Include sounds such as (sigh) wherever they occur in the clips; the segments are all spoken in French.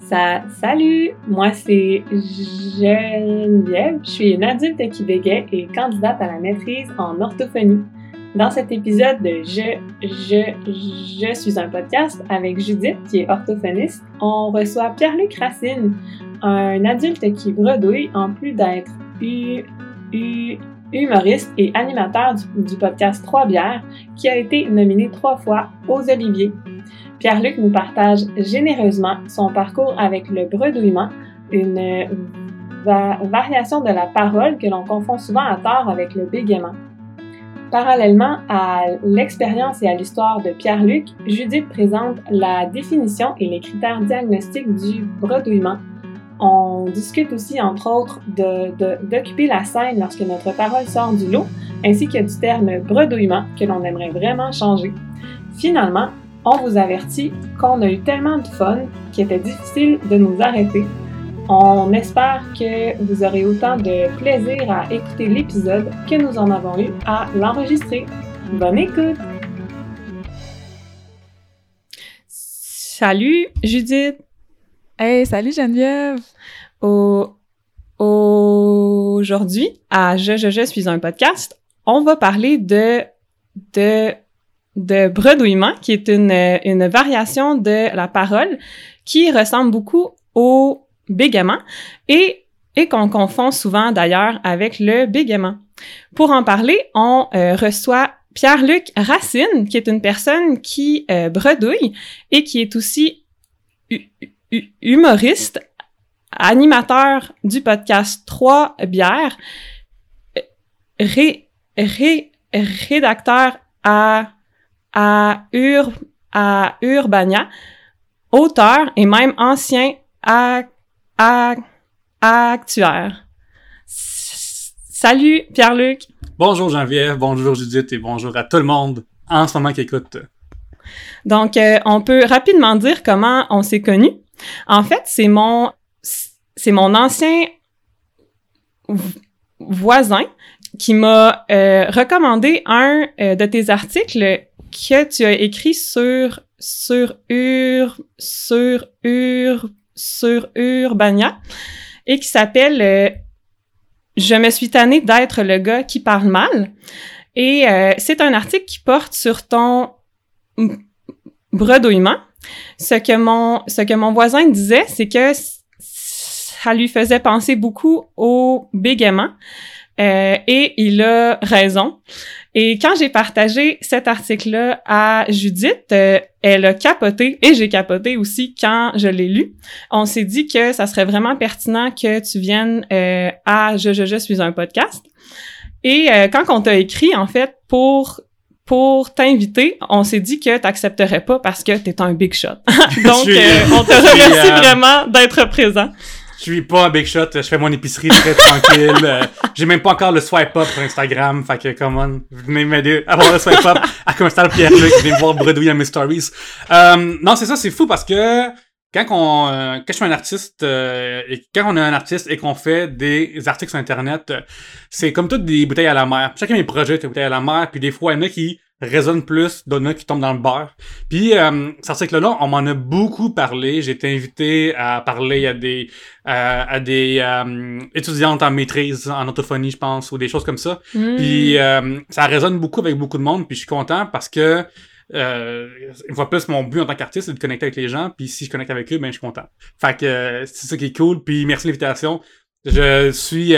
Salut, moi c'est Geneviève, je suis une adulte qui bégaye et candidate à la maîtrise en orthophonie. Dans cet épisode de Je, je, je suis un podcast avec Judith qui est orthophoniste, on reçoit Pierre-Luc Racine, un adulte qui bredouille en plus d'être humoriste et animateur du, du podcast Trois bières qui a été nominé trois fois aux Oliviers. Pierre-Luc nous partage généreusement son parcours avec le bredouillement, une variation de la parole que l'on confond souvent à tort avec le bégaiement. Parallèlement à l'expérience et à l'histoire de Pierre-Luc, Judith présente la définition et les critères diagnostiques du bredouillement. On discute aussi, entre autres, d'occuper la scène lorsque notre parole sort du lot, ainsi que du terme bredouillement que l'on aimerait vraiment changer. Finalement, on vous avertit qu'on a eu tellement de fun qu'il était difficile de nous arrêter. On espère que vous aurez autant de plaisir à écouter l'épisode que nous en avons eu à l'enregistrer. Bonne écoute! Salut Judith! Hey, salut Geneviève! Aujourd'hui, à Je, Je, Je suis un podcast, on va parler de, de de bredouillement, qui est une, une variation de la parole qui ressemble beaucoup au bégaiement et, et qu'on confond souvent d'ailleurs avec le bégaiement. Pour en parler, on euh, reçoit Pierre-Luc Racine, qui est une personne qui euh, bredouille et qui est aussi humoriste, animateur du podcast Trois bières, ré, ré, rédacteur à à, Ur, à Urbania, auteur et même ancien à, à, actuaire. Salut Pierre-Luc. Bonjour Geneviève, bonjour Judith et bonjour à tout le monde en ce moment qui écoute. Donc, euh, on peut rapidement dire comment on s'est connus. En fait, c'est mon, c'est mon ancien voisin qui m'a euh, recommandé un euh, de tes articles que tu as écrit sur sur Ur sur Ur sur Urbania et qui s'appelle euh, Je me suis tanné d'être le gars qui parle mal et euh, c'est un article qui porte sur ton bredouillement. Ce que mon ce que mon voisin disait, c'est que ça lui faisait penser beaucoup au bégaiement. Euh, et il a raison. Et quand j'ai partagé cet article-là à Judith, euh, elle a capoté et j'ai capoté aussi quand je l'ai lu. On s'est dit que ça serait vraiment pertinent que tu viennes euh, à Je, je, je suis un podcast. Et quand on t'a écrit, en fait, pour pour t'inviter, on s'est dit que t'accepterais pas parce que t'es un big shot. (laughs) (laughs) Donc, on te (laughs) remercie vraiment d'être présent. Je suis pas un big shot, je fais mon épicerie très (laughs) tranquille. Euh, j'ai même pas encore le swipe up sur Instagram, fait que come on, venez m'aider à avoir le swipe up (laughs) à le Pierre-Luc, venez me voir bredouiller à mes stories. Euh, non, c'est ça, c'est fou parce que quand on euh, quand je suis un artiste euh, et quand on est un artiste et qu'on fait des articles sur internet, c'est comme toutes des bouteilles à la mer. Chacun de mes projets des bouteilles à la mer, puis des fois il y en a qui résonne plus, d'autres qui tombent dans le beurre. Puis euh, cet article-là, on m'en a beaucoup parlé. J'ai été invité à parler à des euh, à des euh, étudiantes en maîtrise en orthophonie, je pense, ou des choses comme ça. Hmm. Puis euh, ça résonne beaucoup avec beaucoup de monde. Puis je suis content parce que euh, une fois plus, mon but en tant qu'artiste, c'est de connecter avec les gens. Puis si je connecte avec eux, ben je suis content. Fait que c'est ça qui est cool. Puis merci de l'invitation. Je suis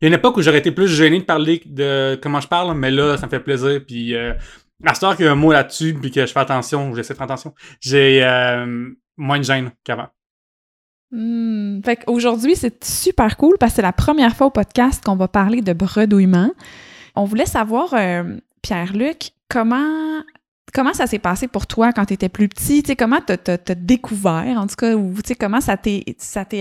il y a une époque où j'aurais été plus gêné de parler de comment je parle, mais là, ça me fait plaisir. Puis euh, à ce qu'il y a un mot là-dessus, puis que je fais attention, j'essaie de faire attention, j'ai euh, moins de gêne qu'avant. Hmm. fait qu'aujourd'hui, c'est super cool parce que c'est la première fois au podcast qu'on va parler de bredouillement. On voulait savoir, euh, Pierre-Luc, comment comment ça s'est passé pour toi quand tu étais plus petit? sais, comment t'as as, découvert, en tout cas, ou comment ça t'est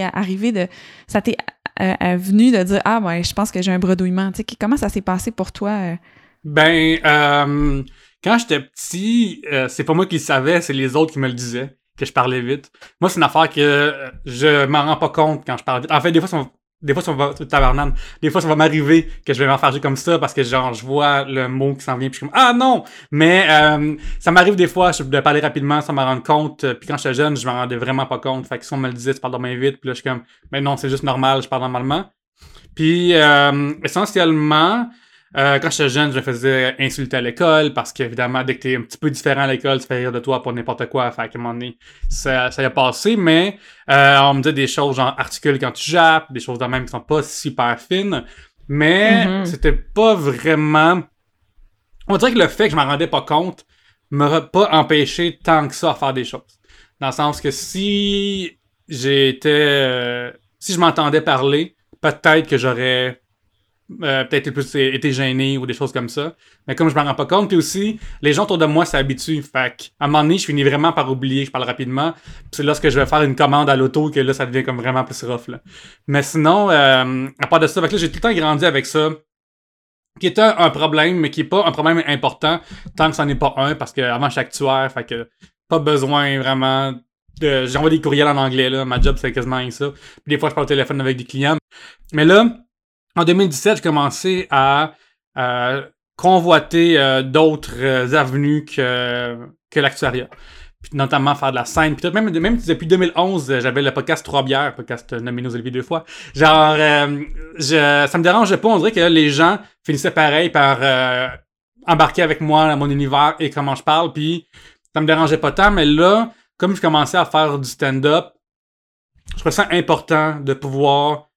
arrivé de. ça t'est euh, venu de dire Ah, ouais, je pense que j'ai un bredouillement. sais, comment ça s'est passé pour toi? Euh? Ben, euh, quand j'étais petit, euh, c'est pas moi qui le savais, c'est les autres qui me le disaient, que je parlais vite. Moi, c'est une affaire que je m'en rends pas compte quand je parle vite. En fait, des fois, des fois, ça va, tavernane. Des fois, ça va m'arriver que je vais m'enfarger comme ça parce que, genre, je vois le mot qui s'en vient puis je suis comme, ah non! Mais, euh, ça m'arrive des fois de parler rapidement sans m'en rendre compte. Puis quand j'étais jeune, je m'en rendais vraiment pas compte. Fait que si on me le disait, tu parles main vite. Puis là, je suis comme, mais non, c'est juste normal, je parle normalement. Puis, euh, essentiellement, euh, quand j'étais jeune, je me faisais insulter à l'école parce qu'évidemment, dès que t'es un petit peu différent à l'école, tu fais rire de toi pour n'importe quoi. Fait qu'à un moment donné, ça, ça y a passé, mais euh, on me disait des choses genre articule quand tu jappes, des choses de même qui sont pas super fines. Mais Mhm. c'était pas vraiment. On dirait que le fait que je m'en rendais pas compte m'aurait pas empêché tant que ça à faire des choses. Dans le sens que si j'étais. euh, si je m'entendais parler, peut-être que j'aurais euh, peut-être plus été gêné ou des choses comme ça. Mais comme je m'en rends pas compte, puis aussi, les gens autour de moi s'habituent. Fait qu'à un moment donné, je finis vraiment par oublier, je parle rapidement. C'est lorsque je vais faire une commande à l'auto que là, ça devient comme vraiment plus rough. Là. Mais sinon, euh, à part de ça, fait que là, j'ai tout le temps grandi avec ça. Qui était un problème, mais qui est pas un problème important tant que ça n'est pas un, parce que avant, je suis actuaire, fait que pas besoin vraiment de. J'envoie des courriels en anglais, là. Ma job, c'est quasiment ça. Puis des fois, je parle au téléphone avec des clients. Mais là, en 2017, j'ai commencé à convoiter euh, d'autres euh, avenues que, que l'actuariat. Puis notamment faire de la scène. Puis tout, même, même depuis 2011, euh, j'avais le podcast Trois bières, podcast nommé nos Olivier deux fois. Genre, je, ça me dérangeait pas. On dirait que les gens finissaient pareil par embarquer avec moi dans mon univers et comment je parle. Puis ça me dérangeait pas tant. Mais là, comme je commençais à faire du stand-up, je trouvais ça important de pouvoir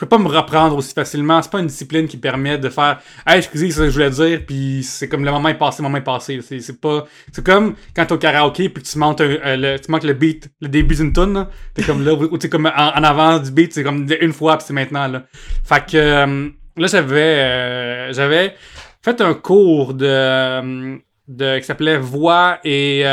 je peux pas me reprendre aussi facilement. C'est pas une discipline qui permet de faire Hey, excusez, c'est ça que je voulais dire, puis c'est comme le moment est passé, moment est passé. C'est, pas. C'est comme quand t'es au karaoké puis tu un- euh, le, manques beat, le début d'une tune. T'es comme là, ou t'es comme en, en avant du beat, c'est comme une fois puis c'est maintenant là. Fait que euh, là j'avais euh, j'avais fait un cours de, de qui s'appelait Voix et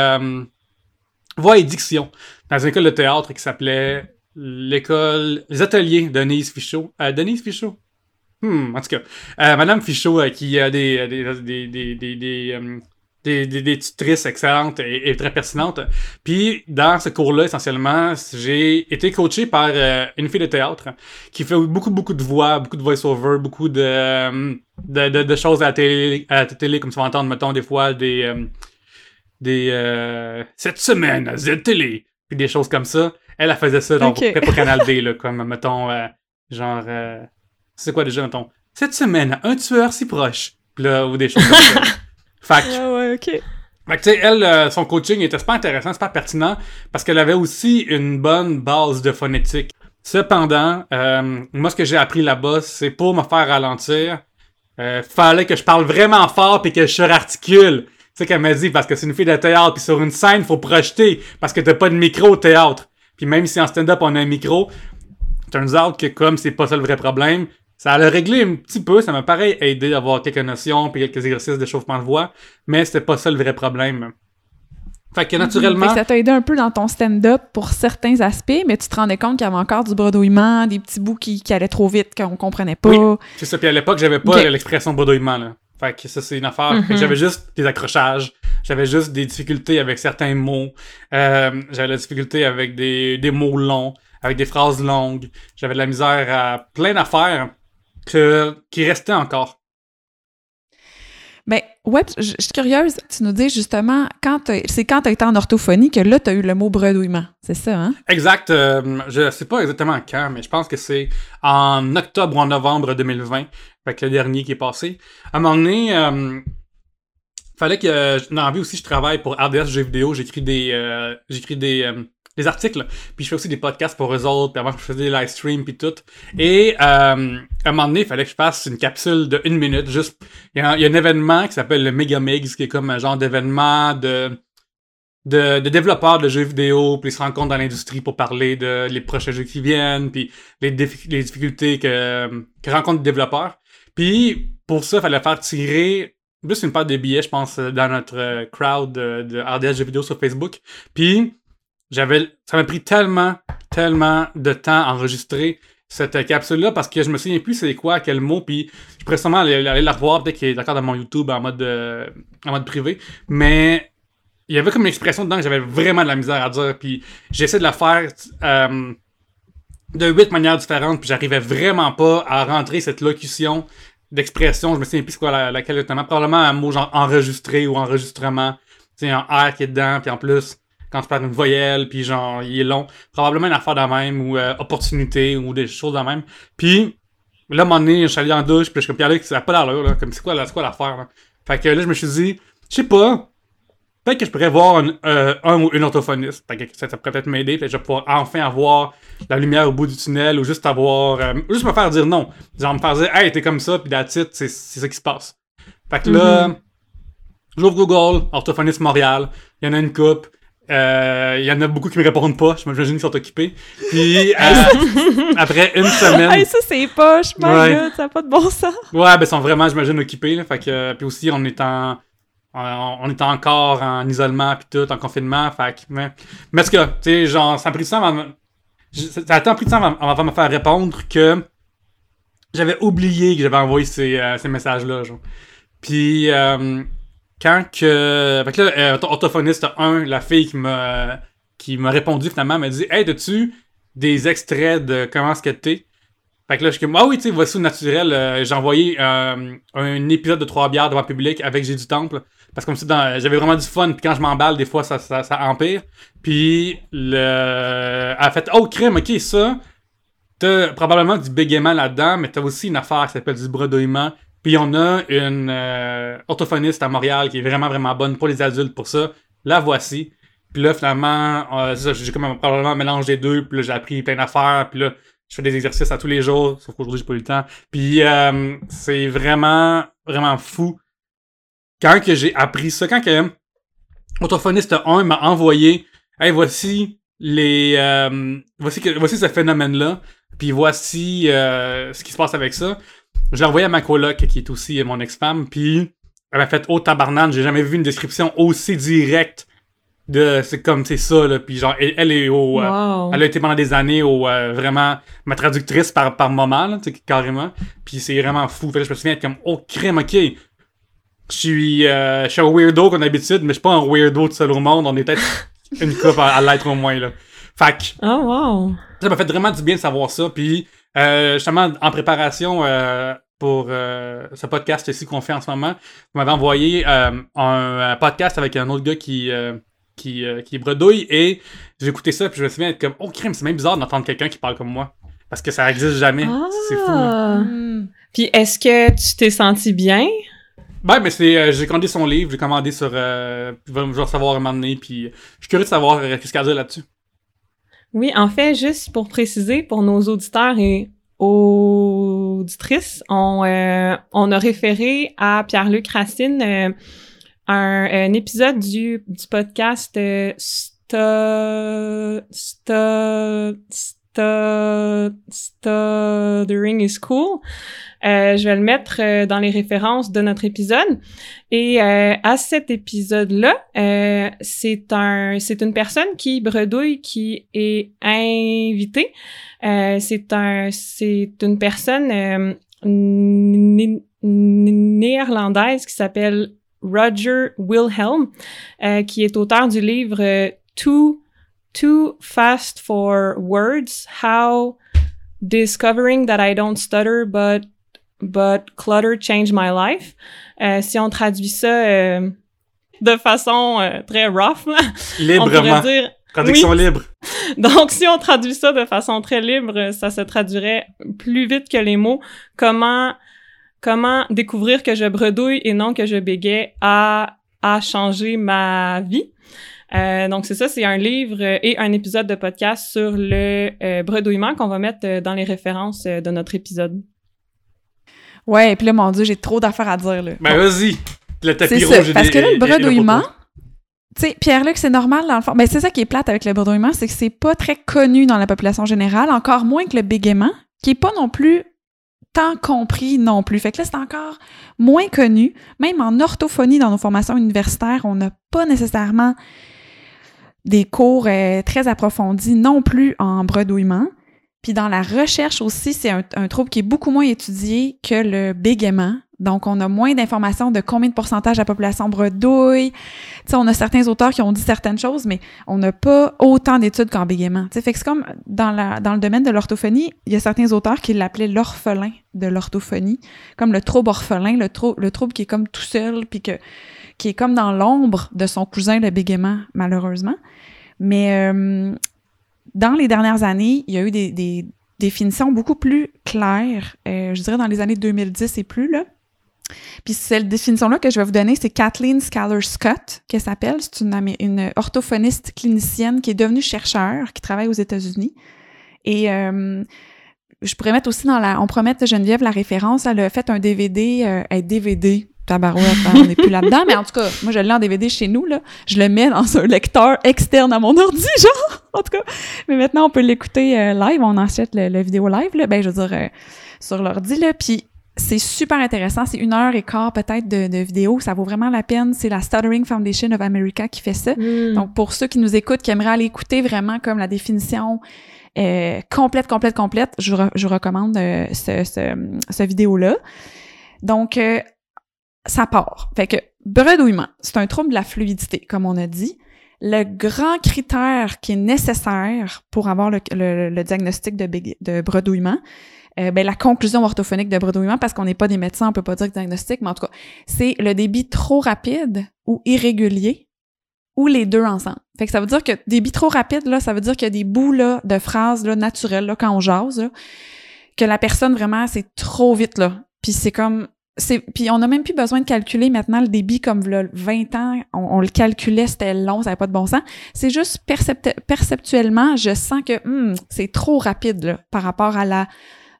Voix et diction dans une école de théâtre qui s'appelait l'école, les ateliers de Denise Fichot. Euh, Denise Fichot? Hmm, en tout cas, euh, Madame Fichot euh, qui a des, des, des, des, des, euh, tutrices excellentes et, très pertinentes. Puis, dans ce cours-là, essentiellement, j'ai été coaché par euh, une fille de théâtre qui fait beaucoup, beaucoup de voix, beaucoup de voice-over, beaucoup de, euh, de, de, choses à la, télé, à la télé, comme tu vas entendre, mettons, des fois, des... euh, des euh, cette semaine à Z-Télé, puis des choses comme ça. Elle, elle faisait ça Ok. pour Canal D, là, comme, mettons, euh, genre, euh, c'est quoi déjà, mettons, cette semaine, un tueur si proche, là, ou des choses comme ça. (laughs) Fait que, Ouais, ouais, ok. fait que, tu sais, elle, euh, son coaching était super intéressant, super pertinent, parce qu'elle avait aussi une bonne base de phonétique. Cependant, euh, moi, ce que j'ai appris là-bas, c'est pour me faire ralentir, euh, fallait que je parle vraiment fort puis que je surarticule. Tu sais qu'elle m'a dit, parce que c'est une fille de théâtre, puis sur une scène, faut projeter, parce que t'as pas de micro au théâtre. Puis même si en stand-up, on a un micro, turns out que comme c'est pas ça le vrai problème, ça a réglé un petit peu, ça m'a pareil aidé à avoir quelques notions puis quelques exercices d'échauffement de voix, mais c'était pas ça le vrai problème. Fait que Fait naturellement, que ça t'a aidé un peu dans ton stand-up pour certains aspects, mais tu te rendais compte qu'il y avait encore du bredouillement, des petits bouts qui, qui allaient trop vite, qu'on comprenait pas. Oui. c'est ça. Puis à l'époque, j'avais pas l'expression bredouillement, là. Fait que ça, c'est une affaire. Mhm. j'avais juste des accrochages. J'avais juste des difficultés avec certains mots. Euh, j'avais la difficulté avec des, des mots longs, avec des phrases longues. J'avais de la misère à plein d'affaires que, qui restaient encore. Ben, ouais, je suis curieuse. Tu nous dis justement, quand c'est quand tu as été en orthophonie que là, tu as eu le mot bredouillement. C'est ça, hein? Exact. euh, je sais pas exactement quand, mais je pense que c'est en octobre ou en novembre 2020. Fait que le dernier qui est passé. À un moment donné, euh, fallait que dans la vie aussi je travaille pour RDS Jeux vidéo. J'écris des euh, j'écris des, euh, des articles. Puis je fais aussi des podcasts pour eux autres. Puis avant je faisais des live streams puis tout. Et euh, à un moment donné, il fallait que je fasse une capsule de une minute. Juste, il y, a un- événement qui s'appelle le Mega Mix, qui est comme un genre d'événement de de, développeurs de jeux vidéo, puis ils se rencontrent dans l'industrie pour parler de les prochains jeux qui viennent, puis les, les difficultés que, rencontrent les développeurs. Puis pour ça, il fallait faire tirer juste une paire de billets, je pense, dans notre euh, crowd de, de RDS jeux vidéo sur Facebook. Puis j'avais, ça m'a pris tellement, tellement de temps à enregistrer cette capsule-là parce que je me souviens plus c'est quoi, quel mot, puis je pourrais sûrement aller, aller la revoir, peut-être qu'il est encore dans mon YouTube en mode, euh, en mode privé, mais il y avait comme une expression dedans que j'avais vraiment de la misère à dire, puis j'essaie de la faire euh, de huit manières différentes, puis j'arrivais vraiment pas à rentrer cette locution d'expression. Je me souviens plus c'est quoi la, laquelle notamment. Probablement un mot genre enregistré ou enregistrement. Tu un R qui est dedans, puis en plus, quand tu parles d'une voyelle, puis genre, il est long. Probablement une affaire de même, ou euh, opportunité, ou des choses de même. Puis, là, à un moment donné, je suis allé en douche, puis je suis comme, Pierre, ça n'a pas l'allure, là. Comme, c'est quoi, quoi l'affaire, là? Fait que là, je me suis dit, je sais pas, peut-être que je pourrais voir un, euh, un ou une orthophoniste. Fait que ça, ça pourrait peut-être m'aider, peut-être que je vais pouvoir enfin avoir la lumière au bout du tunnel, ou juste avoir, euh, juste me faire dire non. Genre, me faire dire, hey, t'es comme ça, puis la titre, c'est c'est ça qui se passe. Fait que là, j'ouvre Google, orthophoniste Montréal, il y en a une coupe. Euh, Il y en a beaucoup qui me répondent pas, je m'imagine qu'ils sont occupés. Puis (laughs) euh, après une semaine, Hey, ça, c'est poche, my Ouais. God, ça n'a pas de bon sens. ouais, ben ils sont vraiment, j'imagine, occupés. Là, fait que euh, puis aussi on est en on on est encore en isolement puis tout, en confinement. Fait que, mais, mais est-ce que, tu sais, genre, ça a pris du temps avant, ça a tant pris de temps avant, avant de me faire répondre que j'avais oublié que j'avais envoyé ces, euh, ces messages-là, genre. Puis, euh, quand que. Fait que là, euh, orthophoniste 1, la fille qui m'a qui m'a répondu finalement, m'a dit Hey, as-tu des extraits de comment est-ce que t'es Fait que là, je suis comme Ah oui, tu sais, voici naturel. euh, J'ai envoyé euh, un épisode de Trois bières devant le public avec J'ai du Temple. Parce que comme ça, j'avais vraiment du fun. Puis quand je m'emballe, des fois, ça empire. Puis, le... elle a fait Oh, crème, ok, ça. T'as probablement du bégaiement là-dedans, mais t'as aussi une affaire qui s'appelle du bredouillement. Puis on a une euh, orthophoniste à Montréal qui est vraiment, vraiment bonne pour les adultes pour ça. La voici. Puis là, finalement, euh, j'ai comme probablement un mélange des deux. Puis là, j'ai appris plein d'affaires. Puis là, je fais des exercices à tous les jours. Sauf qu'aujourd'hui, j'ai pas eu le temps. Puis euh, c'est vraiment, vraiment fou. Quand que j'ai appris ça, quand que orthophoniste 1 m'a envoyé Hey, voici les. euh, voici, voici ce phénomène-là. Puis voici euh, ce qui se passe avec ça. Je l'ai envoyé à ma coloc, qui est aussi mon ex-femme. Puis elle m'a fait Oh tabarnane, j'ai jamais vu une description aussi directe de. C'est comme c'est ça, là. Puis genre, elle, elle est au. euh, elle a été pendant des années au, euh, vraiment ma traductrice par, par moment, là, carrément. Puis c'est vraiment fou. Fait que je me souviens être comme, oh crème, ok. Je suis, euh, je suis un weirdo comme d'habitude, mais je suis pas un weirdo de seul au monde. On est peut-être (laughs) une coupe à, à l'être au moins, là. Fait que Oh, wow. ça m'a fait vraiment du bien de savoir ça. Puis, euh, justement, en préparation euh, pour euh, ce podcast ici qu'on fait en ce moment, vous m'avez envoyé euh, un, podcast avec un autre gars qui, euh, qui, euh, qui bredouille et j'ai écouté ça puis je me souviens être comme Oh crème, c'est même bizarre d'entendre quelqu'un qui parle comme moi. Parce que ça existe jamais. C'est fou. Ah. Hmm. Puis est-ce que tu t'es senti bien? Ben, mais c'est. euh, j'ai commandé son livre, j'ai commandé sur. Euh, je vais recevoir un moment donné, puis je suis curieux de savoir euh, qu'est-ce qu'elle a à dire là-dessus. Oui, en fait, juste pour préciser pour nos auditeurs et auditrices, on, euh, a référé à Pierre-Luc Racine euh, un, épisode du, du podcast euh, Stu- Stu- Stu- Stuttering is Cool. Euh, je vais le mettre euh, dans les références de notre épisode. Et euh, à cet épisode-là, euh, c'est un, c'est une personne qui bredouille qui est invitée. Euh, c'est un, c'est une personne euh, né- né- néerlandaise qui s'appelle Roger Wilhelm, qui est auteur du livre Too Too Fast for Words: How Discovering that I don't stutter, but but clutter changed my life. Euh, si on traduit ça euh, de façon euh, très rough, là, (laughs) on Librement. pourrait dire. Traduction libre. (laughs) Donc, si on traduit ça de façon très libre, ça se traduirait plus vite que les mots. Comment comment découvrir que je bredouille et non que je bégaye a a changé ma vie? Euh, donc c'est ça, c'est un livre et un épisode de podcast sur le euh, bredouillement qu'on va mettre euh, dans les références euh, de notre épisode. Ouais, puis là, mon Dieu, j'ai trop d'affaires à dire, là. Ben, vas-y. Le tapis C'est rouge. ça, et parce des- que là, et- le et- et bredouillement, tu sais, Pierre-Luc, c'est normal dans le fond. Mais c'est ça qui est plate avec le bredouillement, c'est que c'est pas très connu dans la population générale, encore moins que le bégaiement, qui est pas non plus tant compris non plus. Fait que là, c'est encore moins connu. Même en orthophonie, dans nos formations universitaires, on n'a pas nécessairement des cours euh, très approfondis non plus en bredouillement. Puis dans la recherche aussi, c'est un, un trouble qui est beaucoup moins étudié que le bégaiement. Donc, on a moins d'informations de combien de pourcentage la population bredouille. Tu sais, on a certains auteurs qui ont dit certaines choses, mais on n'a pas autant d'études qu'en bégaiement. Tu sais, fait que c'est comme dans le domaine de l'orthophonie, il y a certains auteurs qui l'appelaient l'orphelin de l'orthophonie, comme le trouble orphelin, le, trou- le trouble qui est comme tout seul, puis que, qui est comme dans l'ombre de son cousin, le bégaiement, malheureusement. Mais euh, dans les dernières années, il y a eu des, définitions beaucoup plus claires, euh, je dirais dans les années 2010 et plus, là. Puis cette définition-là que je vais vous donner, c'est Kathleen Scaller Scott, qu'elle s'appelle. C'est une, orthophoniste clinicienne qui est devenue chercheur, qui travaille aux États-Unis. Et euh, je pourrais mettre aussi dans la... On pourrait mettre Geneviève la référence. Elle a fait un DVD, euh, un DVD, tabarouette, hein, on n'est plus là-dedans. Mais en tout cas, moi, je l'ai en DVD chez nous, là. Je le mets dans un lecteur externe à mon ordi, (laughs) genre, en tout cas. Mais maintenant, on peut l'écouter euh, live. On achète le, le vidéo live, là. Ben, je veux dire, euh, sur l'ordi, là. Puis c'est super intéressant. C'est une heure et quart peut-être de, de vidéo. Ça vaut vraiment la peine. C'est la Stuttering Foundation of America qui fait ça. Mm. Donc, pour ceux qui nous écoutent, qui aimeraient aller écouter vraiment comme la définition euh, complète, complète, complète, je, re- je recommande euh, ce, ce, ce vidéo-là. Donc, euh, ça part. Fait que bredouillement, c'est un trouble de la fluidité, comme on a dit. Le grand critère qui est nécessaire pour avoir le, le- le diagnostic de, bredouillement, euh, ben, la conclusion orthophonique de bredouillement, parce qu'on n'est pas des médecins, on peut pas dire diagnostic, mais en tout cas, c'est le débit trop rapide ou irrégulier ou les deux ensemble. Fait que ça veut dire que débit trop rapide, là, ça veut dire qu'il y a des bouts là, de phrases là, naturelles là, quand on jase, là, que la personne vraiment, c'est trop vite. là. Puis c'est comme. Puis on n'a même plus besoin de calculer maintenant le débit comme là, 20 ans, on, on le calculait, c'était long, ça n'avait pas de bon sens. C'est juste percept- perceptuellement, je sens que hum, c'est trop rapide là, par rapport à la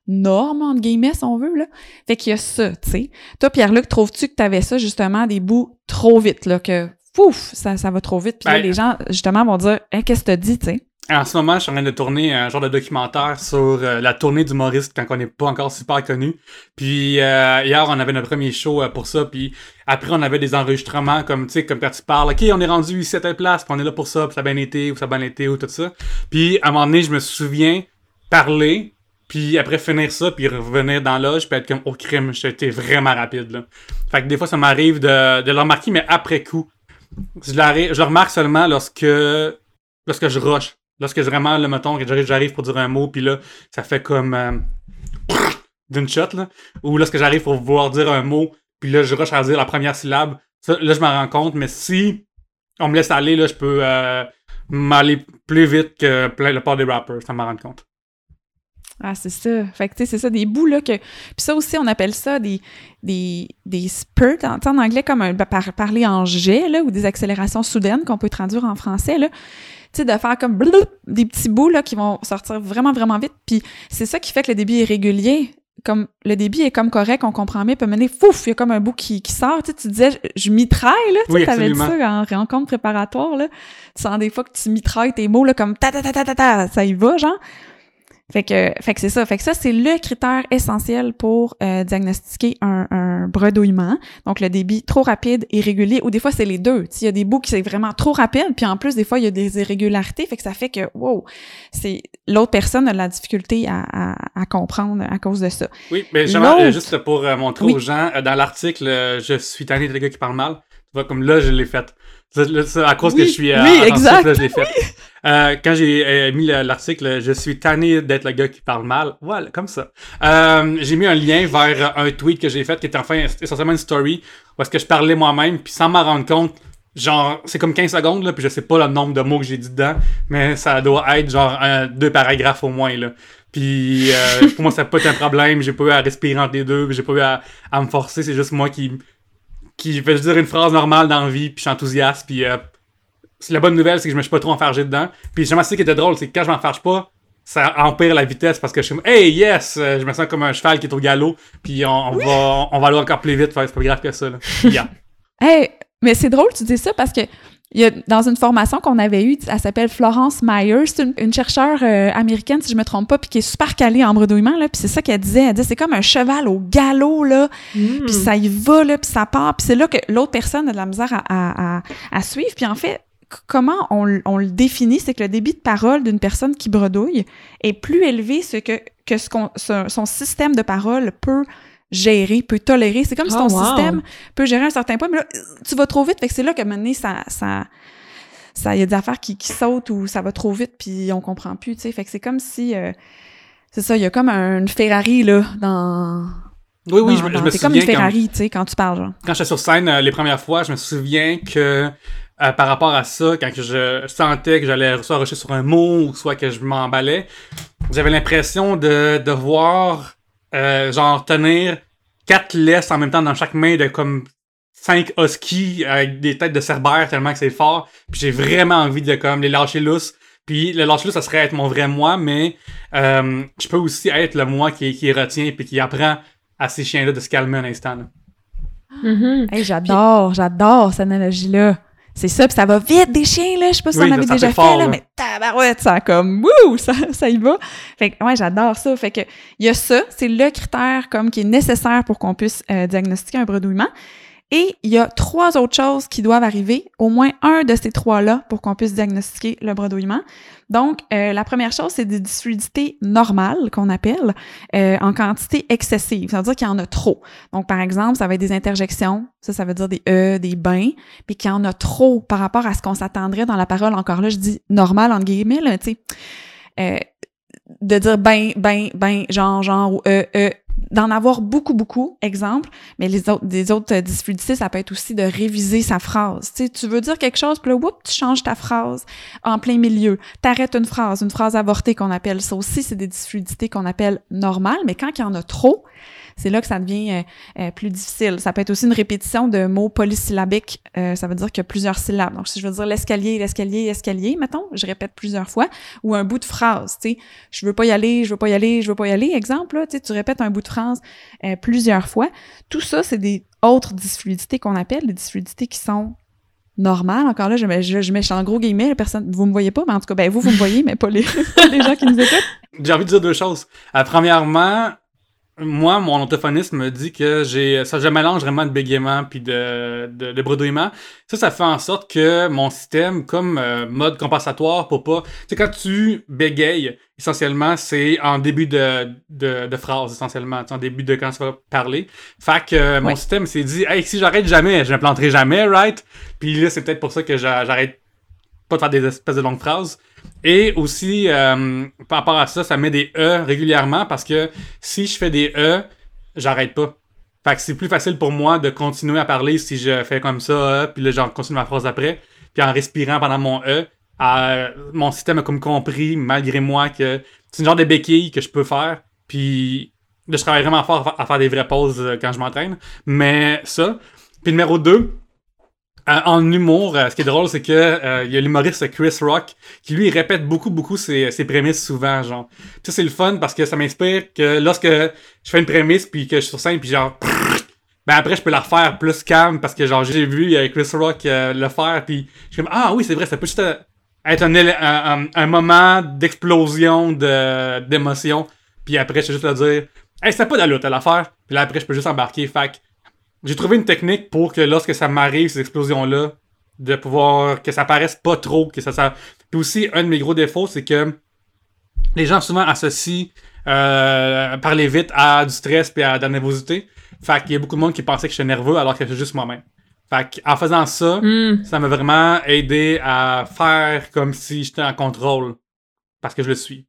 norme, entre guillemets, si on veut. Là. Fait qu'il y a ça, tu sais. Toi, Pierre-Luc, trouves-tu que tu avais ça, justement, des bouts trop vite, là, que pouf, ça, ça va trop vite. Puis là, Ben, les gens, justement, vont dire Hein, Qu'est-ce que t'as dit, tu sais? En ce moment, je suis en train de tourner un genre de documentaire sur euh, la tournée d'humoriste quand on n'est pas encore super connu. Puis euh, hier, on avait notre premier show euh, pour ça. Puis après, on avait des enregistrements comme tu sais, comme quand tu parles, ok, on est rendu ici à telle place, puis on est là pour ça, puis ça a bien été ou ça a bien été ou tout ça. Puis à un moment donné, je me souviens parler, puis après finir ça, puis revenir dans l'âge, puis être comme au crime, j'étais vraiment rapide là. Fait que des fois, ça m'arrive de, de le remarquer, mais après coup. Je, je le remarque seulement lorsque lorsque je rush. Lorsque vraiment, le mettons, j'arrive, pour dire un mot, puis là, ça fait comme euh, d'une shot, là. Ou lorsque j'arrive pour vouloir dire un mot, puis là, je rush à dire la première syllabe. Là, je m'en rends compte, mais si on me laisse aller, là, je peux euh, m'aller plus vite que plein le part des rappers, ça m'en rend compte. Ah, c'est ça. Fait que, tu sais, c'est ça, des bouts, là, que... Puis ça aussi, on appelle ça des, des, des spurts, en, anglais, comme un, par, parler en jet, là, ou des accélérations soudaines qu'on peut traduire en français, là. Tu sais, de faire comme des petits bouts, là, qui vont sortir vraiment, vraiment vite. Puis c'est ça qui fait que le débit est régulier. Comme le débit est comme correct, on comprend bien, peut mener fouf, il y a comme un bout qui, qui sort. Tu sais, tu disais, je, je mitraille, là. Tu Oui, t'avais dit ça en rencontre préparatoire, là. Tu sens des fois que tu mitrailles tes mots, là, comme ta ta ta ta ta ta, ça y va, genre. Fait que, fait que c'est ça. Fait que ça, c'est le critère essentiel pour euh, diagnostiquer un, un bredouillement. Donc, le débit trop rapide, irrégulier, ou des fois, c'est les deux. Il y a des bouts qui c'est vraiment trop rapide, puis en plus, des fois, il y a des irrégularités. Fait que ça fait que, wow, c'est l'autre personne a de la difficulté à, à, à comprendre à cause de ça. Oui, mais euh, juste pour euh, montrer Oui. aux gens, euh, dans l'article, euh, je suis tanné des gars qui parlent mal. Tu vois, comme là, je l'ai fait. Ça, là, ça, à cause Oui, que je suis euh, oui, attentif, exact, là, je l'ai fait. Euh, quand j'ai euh, mis le- l'article, je suis tanné d'être le gars qui parle mal. Voilà, comme ça. Euh, j'ai mis un lien vers un tweet que j'ai fait qui était enfin essentiellement une story où est-ce que je parlais moi-même, puis sans m'en rendre compte, genre, c'est comme 15 secondes, là, puis je sais pas le nombre de mots que j'ai dit dedans, mais ça doit être genre un- deux paragraphes au moins, là. Puis (laughs) pour moi, ça n'a pas été un problème. J'ai pas eu à respirer entre les deux. J'ai pas eu à, à me forcer. C'est juste moi qui, qui vais dire une phrase normale dans la vie. Puis je suis enthousiaste. Puis la bonne nouvelle, c'est que je me suis pas trop enfargé dedans. Puis jamais ce qui était drôle, c'est que quand je m'enfarge pas, ça empire la vitesse parce que je suis comme, hey yes, Euh, je me sens comme un cheval qui est au galop. Puis on, on va, on va aller encore plus vite. C'est pas grave que ça. Là. (laughs) Yeah. Hey, mais c'est drôle, tu dis ça parce que il y a, dans une formation qu'on avait eue, elle s'appelle Florence Myers, c'est une, une chercheure euh, américaine, si je me trompe pas, puis qui est super calée en bredouillement, là, puis c'est ça qu'elle disait. Elle disait, c'est comme un cheval au galop, là, Mm. puis ça y va, là, puis ça part, puis c'est là que l'autre personne a de la misère à, à, à, à suivre. Puis en fait, comment on, le définit, c'est que le débit de parole d'une personne qui bredouille est plus élevé ce que, que ce qu'on, ce- son système de parole peut gérer, peut tolérer. C'est comme si Oh, ton wow. système peut gérer un certain point, mais là, tu vas trop vite. Fait que c'est là qu'à un moment donné, ça... ça ça, il y a des affaires qui, qui sautent ou ça va trop vite puis on comprend plus, tu sais. Fait que c'est comme si, euh, c'est ça, il y a comme un- une Ferrari, là, dans... Oui, oui, dans- je, me- je me C'est comme une souviens quand, Ferrari, tu sais, quand tu parles, genre. quand j'étais sur scène euh, les premières fois, je me souviens que euh, par rapport à ça, quand je sentais que j'allais soit rusher sur un mot ou soit que je m'emballais, j'avais l'impression de devoir euh, genre tenir quatre laisses en même temps dans chaque main de comme cinq huskies avec des têtes de cerbère tellement que c'est fort. Puis j'ai vraiment envie de comme les lâcher lousses. Puis le lâcher lousse, ça serait être mon vrai moi, mais euh, je peux aussi être le moi qui, qui retient puis qui apprend à ces chiens-là de se calmer un instant. là. Hey, j'adore, j'adore cette analogie-là. C'est ça, puis ça va vite des chiens, là. Je sais pas si Oui, on avait ça déjà fait fort, là, là. mais tabarouette, ça comme wouh, ça, ça y va. Fait que ouais, j'adore ça. Fait que il y a ça, c'est le critère comme qui est nécessaire pour qu'on puisse euh, diagnostiquer un bredouillement. Et il y a trois autres choses qui doivent arriver, au moins un de ces trois-là, pour qu'on puisse diagnostiquer le bredouillement. Donc, euh, la première chose, c'est des disfluidités normales, qu'on appelle, euh, en quantité excessive. Ça veut dire qu'il y en a trop. Donc, par exemple, ça va être des interjections. Ça, ça veut dire des E, des bains. Puis qu'il y en a trop par rapport à ce qu'on s'attendrait dans la parole. Encore là, je dis normal, entre guillemets, tu sais. Euh, de dire ben, ben, ben, genre, genre, ou euh, euh, d'en avoir beaucoup, beaucoup, exemple, mais les autres, des autres euh, disfluidités, ça peut être aussi de réviser sa phrase. Tu tu veux dire quelque chose, puis là, whoop, tu changes ta phrase en plein milieu. T'arrêtes une phrase, une phrase avortée qu'on appelle ça aussi, c'est des disfluidités qu'on appelle normales, mais quand il y en a trop, c'est là que ça devient euh, euh, plus difficile. Ça peut être aussi une répétition de mots polysyllabiques. Euh, ça veut dire qu'il y a plusieurs syllabes. Donc, si je veux dire l'escalier, l'escalier, l'escalier, mettons, je répète plusieurs fois, ou un bout de phrase, tu sais, je veux pas y aller, je veux pas y aller, je veux pas y aller, exemple, là, tu répètes un bout de phrase plusieurs fois. Tout ça, c'est des autres disfluidités qu'on appelle des disfluidités qui sont normales. Encore là, je mets, en gros guillemets, personne, vous me voyez pas, mais en tout cas, ben, vous, vous me voyez, mais pas les, (laughs) gens qui nous écoutent. J'ai envie de dire deux choses. Premièrement, moi, mon orthophoniste me dit que j'ai ça, je mélange vraiment de bégaiement puis de, de, de bredouillement. Ça, ça fait en sorte que mon système, comme euh, mode compensatoire pour pas... Tu sais, quand tu bégayes, essentiellement, c'est en début de, de, de phrase, essentiellement. En début de quand tu vas parler. Fait que euh, mon Ouais. système s'est dit, hey, si j'arrête jamais, je ne planterai jamais, right? Puis là, c'est peut-être pour ça que j'a- j'arrête pas de faire des espèces de longues phrases. Et aussi, euh, par rapport à ça, ça met des E régulièrement parce que si je fais des E, j'arrête pas. Fait que c'est plus facile pour moi de continuer à parler si je fais comme ça, E, puis là, j'en continue ma phrase après. Puis en respirant pendant mon E, euh, mon système a comme compris, malgré moi, que c'est une genre de béquille que je peux faire. Puis là, je travaille vraiment fort à faire des vraies pauses euh, quand je m'entraîne. Mais ça. Puis numéro 2, en humour, euh, ce qui est drôle, c'est que euh, il y a l'humoriste Chris Rock qui lui répète beaucoup beaucoup ses, ses prémices souvent, genre. Puis c'est le fun parce que ça m'inspire que lorsque je fais une prémisse puis que je suis sur scène puis genre (laughs) ben après je peux la refaire plus calme parce que genre j'ai vu euh, Chris Rock le faire puis je suis comme ah oui c'est vrai ça peut juste être un, moment d'explosion de d'émotion puis après je peux juste le dire hey c'était pas d'allure telle affaire puis là après je peux juste embarquer que j'ai trouvé une technique pour que lorsque ça m'arrive, ces explosions-là, de pouvoir que ça paraisse pas trop, que ça, ça... Puis aussi, un de mes gros défauts, c'est que les gens souvent associent euh, parler vite à du stress puis à de la nervosité. Fait qu'il y a beaucoup de monde qui pensait que j'étais nerveux alors que c'est juste moi-même. Fait qu'en faisant ça, Hmm. ça m'a vraiment aidé à faire comme si j'étais en contrôle. Parce que je le suis.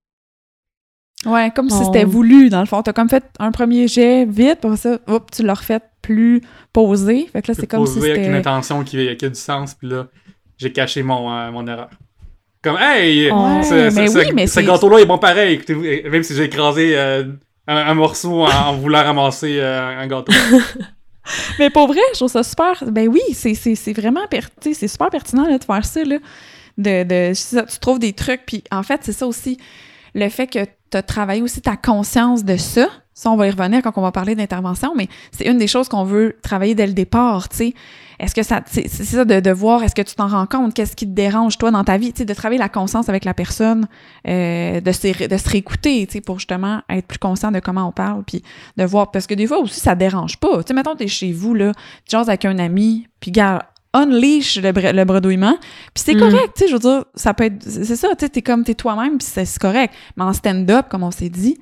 Ouais, comme si c'était voulu, dans le fond. T'as comme fait un premier jet vite, pour ça, hop, tu l'as refait plus posé. Fait que là, c'est comme si Posé avec une c'était... intention qui, qui a du sens, puis là, j'ai caché mon, euh, mon erreur. Comme, hey! Ouais, ce, mais ce- oui, mais ce c'est- gâteau-là est bon pareil, écoutez-vous, même si j'ai écrasé euh, un, un morceau en, en voulant ramasser euh, un gâteau. (laughs) Mais pour vrai, je trouve ça super... Ben oui, c'est, vraiment... per- C'est super pertinent là, de faire ça, là. De, de, tu trouves des trucs, puis en fait, c'est ça aussi, le fait que tu as travaillé aussi ta conscience de ça. Ça, on va y revenir quand on va parler d'intervention, mais c'est une des choses qu'on veut travailler dès le départ, tu sais. Est-ce que ça, c'est ça de, de voir, est-ce que tu t'en rends compte, qu'est-ce qui te dérange toi dans ta vie, tu sais, de travailler la conscience avec la personne, euh, de, se, de se réécouter, tu sais, pour justement être plus conscient de comment on parle, puis de voir, parce que des fois aussi, ça dérange pas. Tu sais, mettons, t'es chez vous, là, tu avec un ami, puis gars, unleash le, bre- le bredouillement. Puis c'est Mm. correct, tu sais, je veux dire, ça peut être, c'est ça, tu sais, t'es comme, t'es toi-même, puis c'est correct. Mais en stand-up, comme on s'est dit,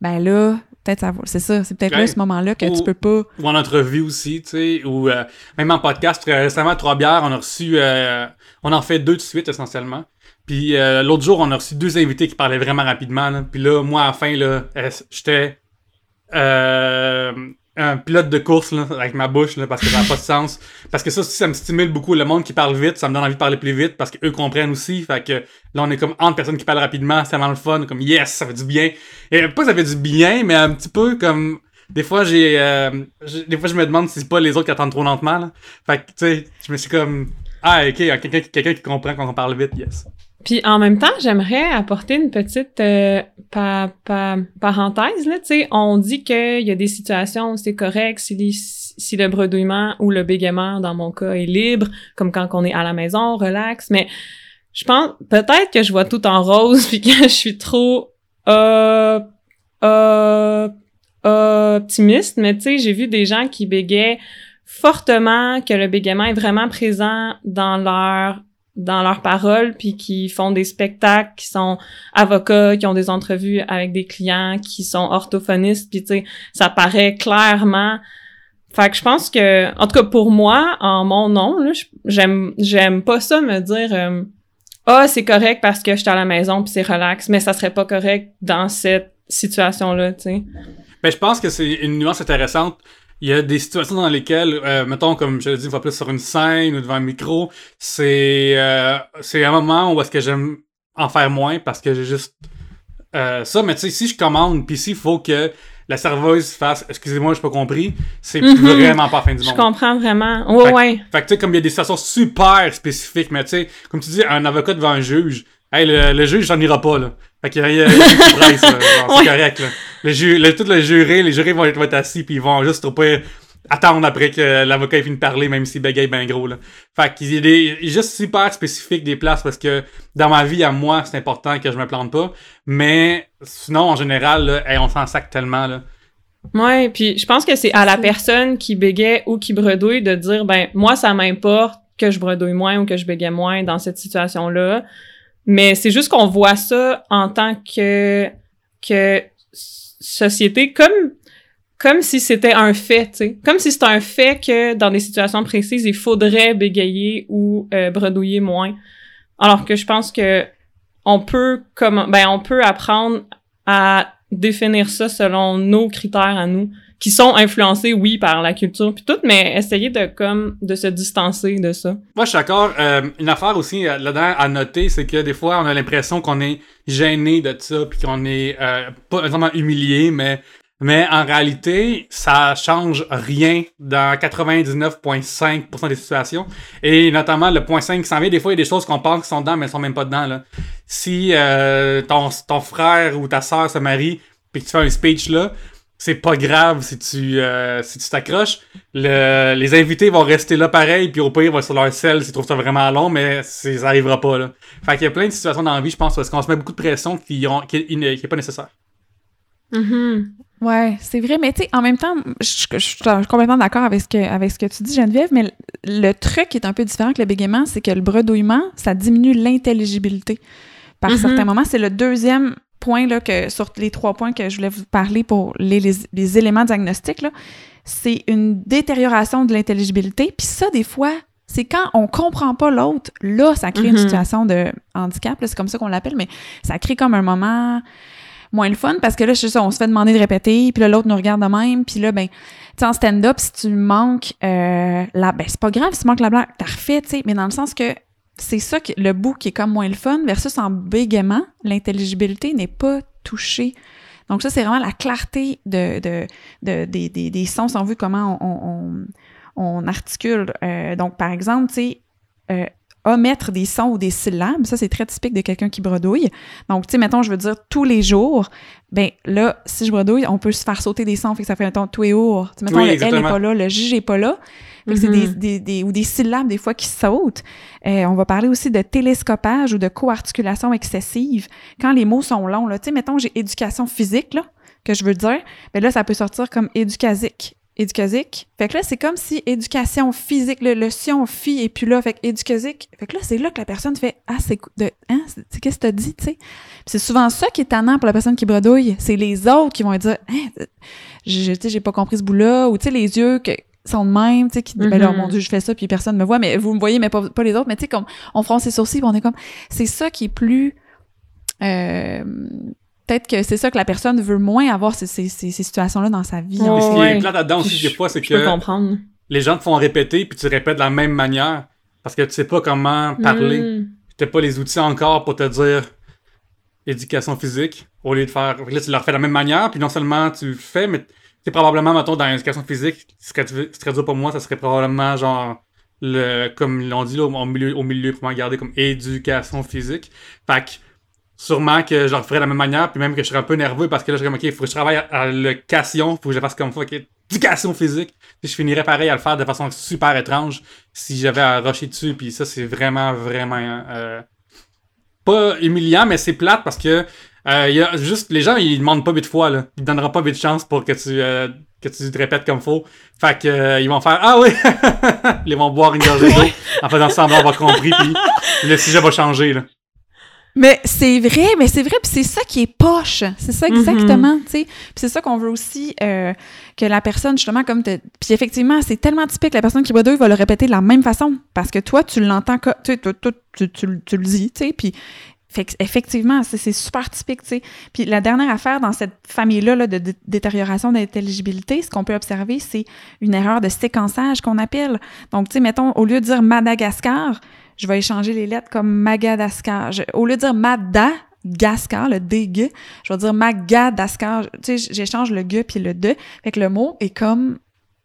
ben là, peut-être ça va- c'est ça, c'est peut-être là, ce moment-là, que Ou- tu peux pas... ou en entrevue aussi, tu sais, ou euh, même en podcast, très récemment, à Trois Bières, on a reçu, euh, on en fait deux de suite essentiellement. Puis euh, l'autre jour, on a reçu deux invités qui parlaient vraiment rapidement. là. Puis là, moi, à la fin, là, j'étais euh, un pilote de course là, avec ma bouche là, parce que ça n'a pas de sens. Parce que ça ça me stimule beaucoup. Le monde qui parle vite, ça me donne envie de parler plus vite parce qu'eux comprennent aussi. Fait que là, on est comme entre personnes qui parlent rapidement, c'est vraiment le fun. Comme yes, ça fait du bien. Et pas que ça fait du bien, mais un petit peu comme des fois, j'ai, euh, des fois, je me demande si c'est pas les autres qui attendent trop lentement, là. Fait que, tu sais, je me suis comme, ah, ok, quelqu'un qui comprend quand on parle vite, yes. Puis en même temps, j'aimerais apporter une petite euh, pa- pa- parenthèse. Là, tu sais, on dit qu'il y a des situations où c'est correct si le bredouillement ou le bégaiement, dans mon cas, est libre, comme quand on est à la maison, relax. Mais je pense peut-être que je vois tout en rose (laughs) puis que je suis trop euh, euh, optimiste. Mais tu sais, j'ai vu des gens qui bégaient fortement, que le bégaiement est vraiment présent dans leur dans leurs paroles, puis qui font des spectacles, qui sont avocats, qui ont des entrevues avec des clients, qui sont orthophonistes, puis tu sais, ça paraît clairement. Fait que je pense que, en tout cas pour moi, en mon nom, là, j'aime j'aime pas ça me dire euh, ah c'est correct parce que je suis à la maison puis c'est relax, mais ça serait pas correct dans cette situation là, tu sais. Ben, je pense que c'est une nuance intéressante. Il y a des situations dans lesquelles, euh, mettons, comme je l'ai dit, une fois plus sur une scène ou devant un micro, c'est, euh, c'est un moment où est-ce que j'aime en faire moins parce que j'ai juste, euh, ça, mais tu sais, si je commande, puis s'il faut que la serveuse fasse, excusez-moi, j'ai pas compris, c'est Mhm. vraiment pas la fin du Je monde. comprends vraiment. Ouais Fait- ouais. Fait que tu sais, comme il y a des situations super spécifiques, mais tu sais, comme tu dis, un avocat devant un juge, hey, le, le juge, j'en ira pas, là. Fait qu'il y a, il y a- une presse, là. C'est Ouais. correct, là. Le, ju le, tout le juré, les jurés vont être, assis, puis ils vont juste pire attendre après que l'avocat ait fini de parler, même s'il bégaye bien gros, là. Fait qu'il y a juste super spécifique des places, parce que dans ma vie, à moi, c'est important que je me plante pas. Mais sinon, en général, là, hey, on s'en sac tellement, là. Ouais, puis je pense que c'est à la personne qui bégaye ou qui bredouille de dire ben moi ça m'importe que je bredouille moins ou que je bégaye moins dans cette situation-là. Mais c'est juste qu'on voit ça en tant que que société comme comme si c'était un fait, comme si c'était un fait que dans des situations précises, il faudrait bégayer ou euh, bredouiller moins. Alors que je pense que on peut comme ben on peut apprendre à définir ça selon nos critères à nous qui sont influencés oui par la culture puis tout mais essayer de comme de se distancer de ça. Moi, je suis d'accord. Euh, une affaire aussi euh, là-dedans à noter, c'est que des fois, on a l'impression qu'on est gêné de ça, puis qu'on est euh, pas nécessairement humilié, mais mais en réalité, ça change rien dans 99,5% des situations. Et notamment le point 5 qui s'en vient, des fois, il y a des choses qu'on pense qui sont dedans, mais elles sont même pas dedans. Là. Si ton, ton frère ou ta soeur se marie, puis que tu fais un speech là, c'est pas grave si tu euh, si tu t'accroches. Le- les invités vont rester là pareil, puis au pire, ils vont sur leur sel s'ils trouvent ça vraiment long, mais ça arrivera pas. Là. Fait qu'il y a plein de situations dans la vie, je pense, parce qu'on se met beaucoup de pression qui, ont, qui, est in- qui est pas nécessaire. Mhm. Ouais, c'est vrai, mais tu sais, en même temps, je, je- je suis complètement d'accord avec ce, que, avec ce que tu dis, Geneviève, mais le, le truc qui est un peu différent que le bégaiement, c'est que le bredouillement, ça diminue l'intelligibilité. Par Mhm. certains moments, c'est le deuxième point, là, que, sur les trois points que je voulais vous parler pour les, les, les éléments diagnostiques, c'est une détérioration de l'intelligibilité. Puis ça, des fois, c'est quand on comprend pas l'autre, là, ça crée une Mhm. situation situation de handicap, c'est comme ça qu'on l'appelle, mais ça crée comme un moment moins le fun parce que là, je sais ça, on se fait demander de répéter, puis là, l'autre nous regarde de même, puis là, ben, tu sais, en stand-up, si tu manques euh, la... Ben, c'est pas grave si tu manques la blague, t'as refait, tu sais, mais dans le sens que c'est ça, que, le bout qui est comme moins le fun, versus en bégaiement, l'intelligibilité n'est pas touchée. Donc ça, c'est vraiment la clarté de, de, de- des, sons, on comment on articule. Euh, donc, par exemple, tu sais, euh, omettre des sons ou des syllabes, ça, c'est très typique de quelqu'un qui bredouille. Donc, tu sais, mettons, je veux dire tous les jours, ben là, si je bredouille, on peut se faire sauter des sons, fait que ça fait, mettons, tous les jours. Tu sais, mettons, Oui, le L est exactement. pas là, le J est pas là. Fait que c'est Mhm. des, des, des- ou des syllabes, des fois, qui sautent. Euh, on va parler aussi de télescopage ou de co-articulation excessive. Quand les mots sont longs, là, tu sais, mettons, j'ai éducation physique, là, que je veux dire, ben là, ça peut sortir comme éducasique. Éducasique. Fait que là, c'est comme si éducation physique, le, le sion phi et puis là, fait que éducasique. Fait que là, c'est là que la personne fait Ah, c'est de hein, c'est qu'est-ce que t'as dit, tu sais? Puis c'est souvent ça qui est tannant pour la personne qui bredouille. C'est les autres qui vont dire Hein, j'ai tu sais, j'ai pas compris ce bout-là, ou tu sais, les yeux que sont de même, tu sais, qui disent Ben là, Mhm. mon Dieu, je fais ça, puis personne me voit, mais vous me voyez, mais pas, pas les autres. Mais tu sais, comme on fronce ses sourcils, puis on est comme c'est ça qui est plus euh, peut-être que c'est ça que la personne veut moins avoir ces, ces, ces, ces situations-là dans sa vie. Mais ce qui ouais. est plate là-dedans aussi, Je- des fois, c'est que comprendre. les gens te font répéter, puis tu répètes de la même manière, parce que tu sais pas comment parler. Mm. T'as pas les outils encore pour te dire éducation physique, au lieu de faire... Là, tu le refais de la même manière, puis non seulement tu le fais, mais c'est probablement, mettons, dans l'éducation physique, ce que tu serait dur pour moi, ça serait probablement genre le comme ils l'ont dit là, au milieu, au milieu pour garder comme éducation physique. Fait que sûrement que je le referais de la même manière, puis même que je serais un peu nerveux parce que là, je serais comme, OK, il faut que je travaille à, l'éducation, faut que je fasse comme ça, OK, éducation physique. Puis je finirais pareil à le faire de façon super étrange si j'avais à rusher dessus, puis ça, c'est vraiment, vraiment euh, pas humiliant, mais c'est plate parce que euh, y a juste les gens ils demandent pas huit fois là. Ils donneront pas huit chances pour que tu euh, que tu te répètes comme faut. Fait que euh, ils vont faire ah oui, (laughs) ils vont boire une gorgée d'eau en faisant semblant d'avoir compris puis le sujet va changer là. Mais c'est vrai, mais c'est vrai, puis c'est ça qui est poche. C'est ça Mhm. exactement, tu sais. Puis c'est ça qu'on veut aussi euh, que la personne, justement, comme... te- Puis effectivement, c'est tellement typique, la personne qui bredouille va le répéter de la même façon. Parce que toi, tu l'entends, tu tu, tu, tu le dis, tu sais, puis... Fait effectivement, c'est c'est super typique, tu sais. Puis la dernière affaire dans cette famille-là là, de, dé- détérioration d'intelligibilité, ce qu'on peut observer, c'est une erreur de séquençage qu'on appelle. Donc, tu sais, mettons, au lieu de dire Madagascar, je vais échanger les lettres comme Madagascar. Je- au lieu de dire Madagascar, le D-G, je vais dire Madagascar. Tu sais, j'échange le G puis le D. Fait que le mot est comme,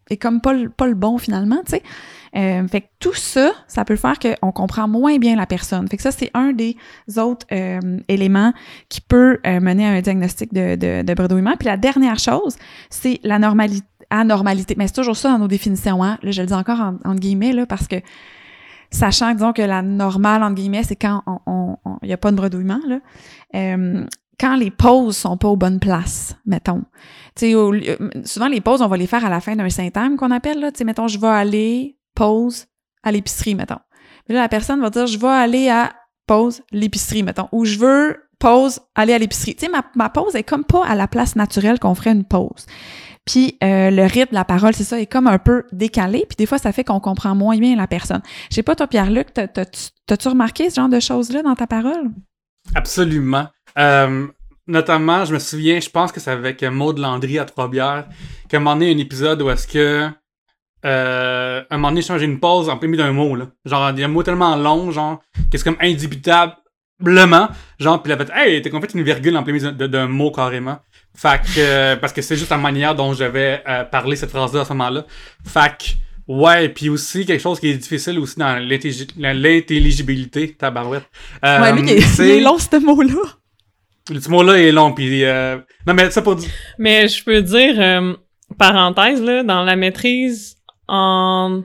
est comme pas, le- pas le bon finalement, tu sais. Euh, fait que tout ça, ça peut faire qu'on comprend moins bien la personne. Fait que ça, c'est un des autres euh, éléments qui peut euh, mener à un diagnostic de, de, de bredouillement. Puis la dernière chose, c'est la normalité anormalité. Mais c'est toujours ça dans nos définitions, hein. Là, je le dis encore en, entre guillemets, là, parce que sachant, disons, que la normale, entre guillemets, c'est quand il on, on, il y a pas de bredouillement, là. Euh, quand les pauses sont pas aux bonnes places, mettons. Tu sais, lieu- souvent, les pauses, on va les faire à la fin d'un symptôme qu'on appelle, là. Tu sais, mettons, je vais aller, pause, à l'épicerie, mettons. Là, la personne va dire, je vais aller à, pause, l'épicerie, mettons. Ou je veux, pause, aller à l'épicerie. Tu sais, ma, ma pause est comme pas à la place naturelle qu'on ferait une pause. Puis euh, le rythme de la parole, c'est ça, est comme un peu décalé. Puis des fois, ça fait qu'on comprend moins bien la personne. Je sais pas, toi, Pierre-Luc, t'as- t'as-tu remarqué ce genre de choses-là dans ta parole? Absolument. Euh, notamment, je me souviens, je pense que c'est avec Maud Landry à Trois-Bières, qu'à un moment donné, un épisode où est-ce que euh, un moment donné, j'ai une pause en plein d'un mot, là. Genre, il y a un mot tellement long, genre, que c'est comme indubitablement. Genre, puis il fait, hey, t'as fait une virgule en plein d'un mot carrément. Fait que, euh, parce que c'est juste la manière dont j'avais euh, parlé cette phrase-là à ce moment-là. Fait que, ouais, puis aussi, quelque chose qui est difficile aussi dans l'intellig- l'intelligibilité, tabarouette. Euh, ouais, lui, il est, il c'est- est long, ce mot-là. le mot-là est long, puis euh... non mais ça pour dire, Mais je peux dire, euh, parenthèse, là, dans la maîtrise en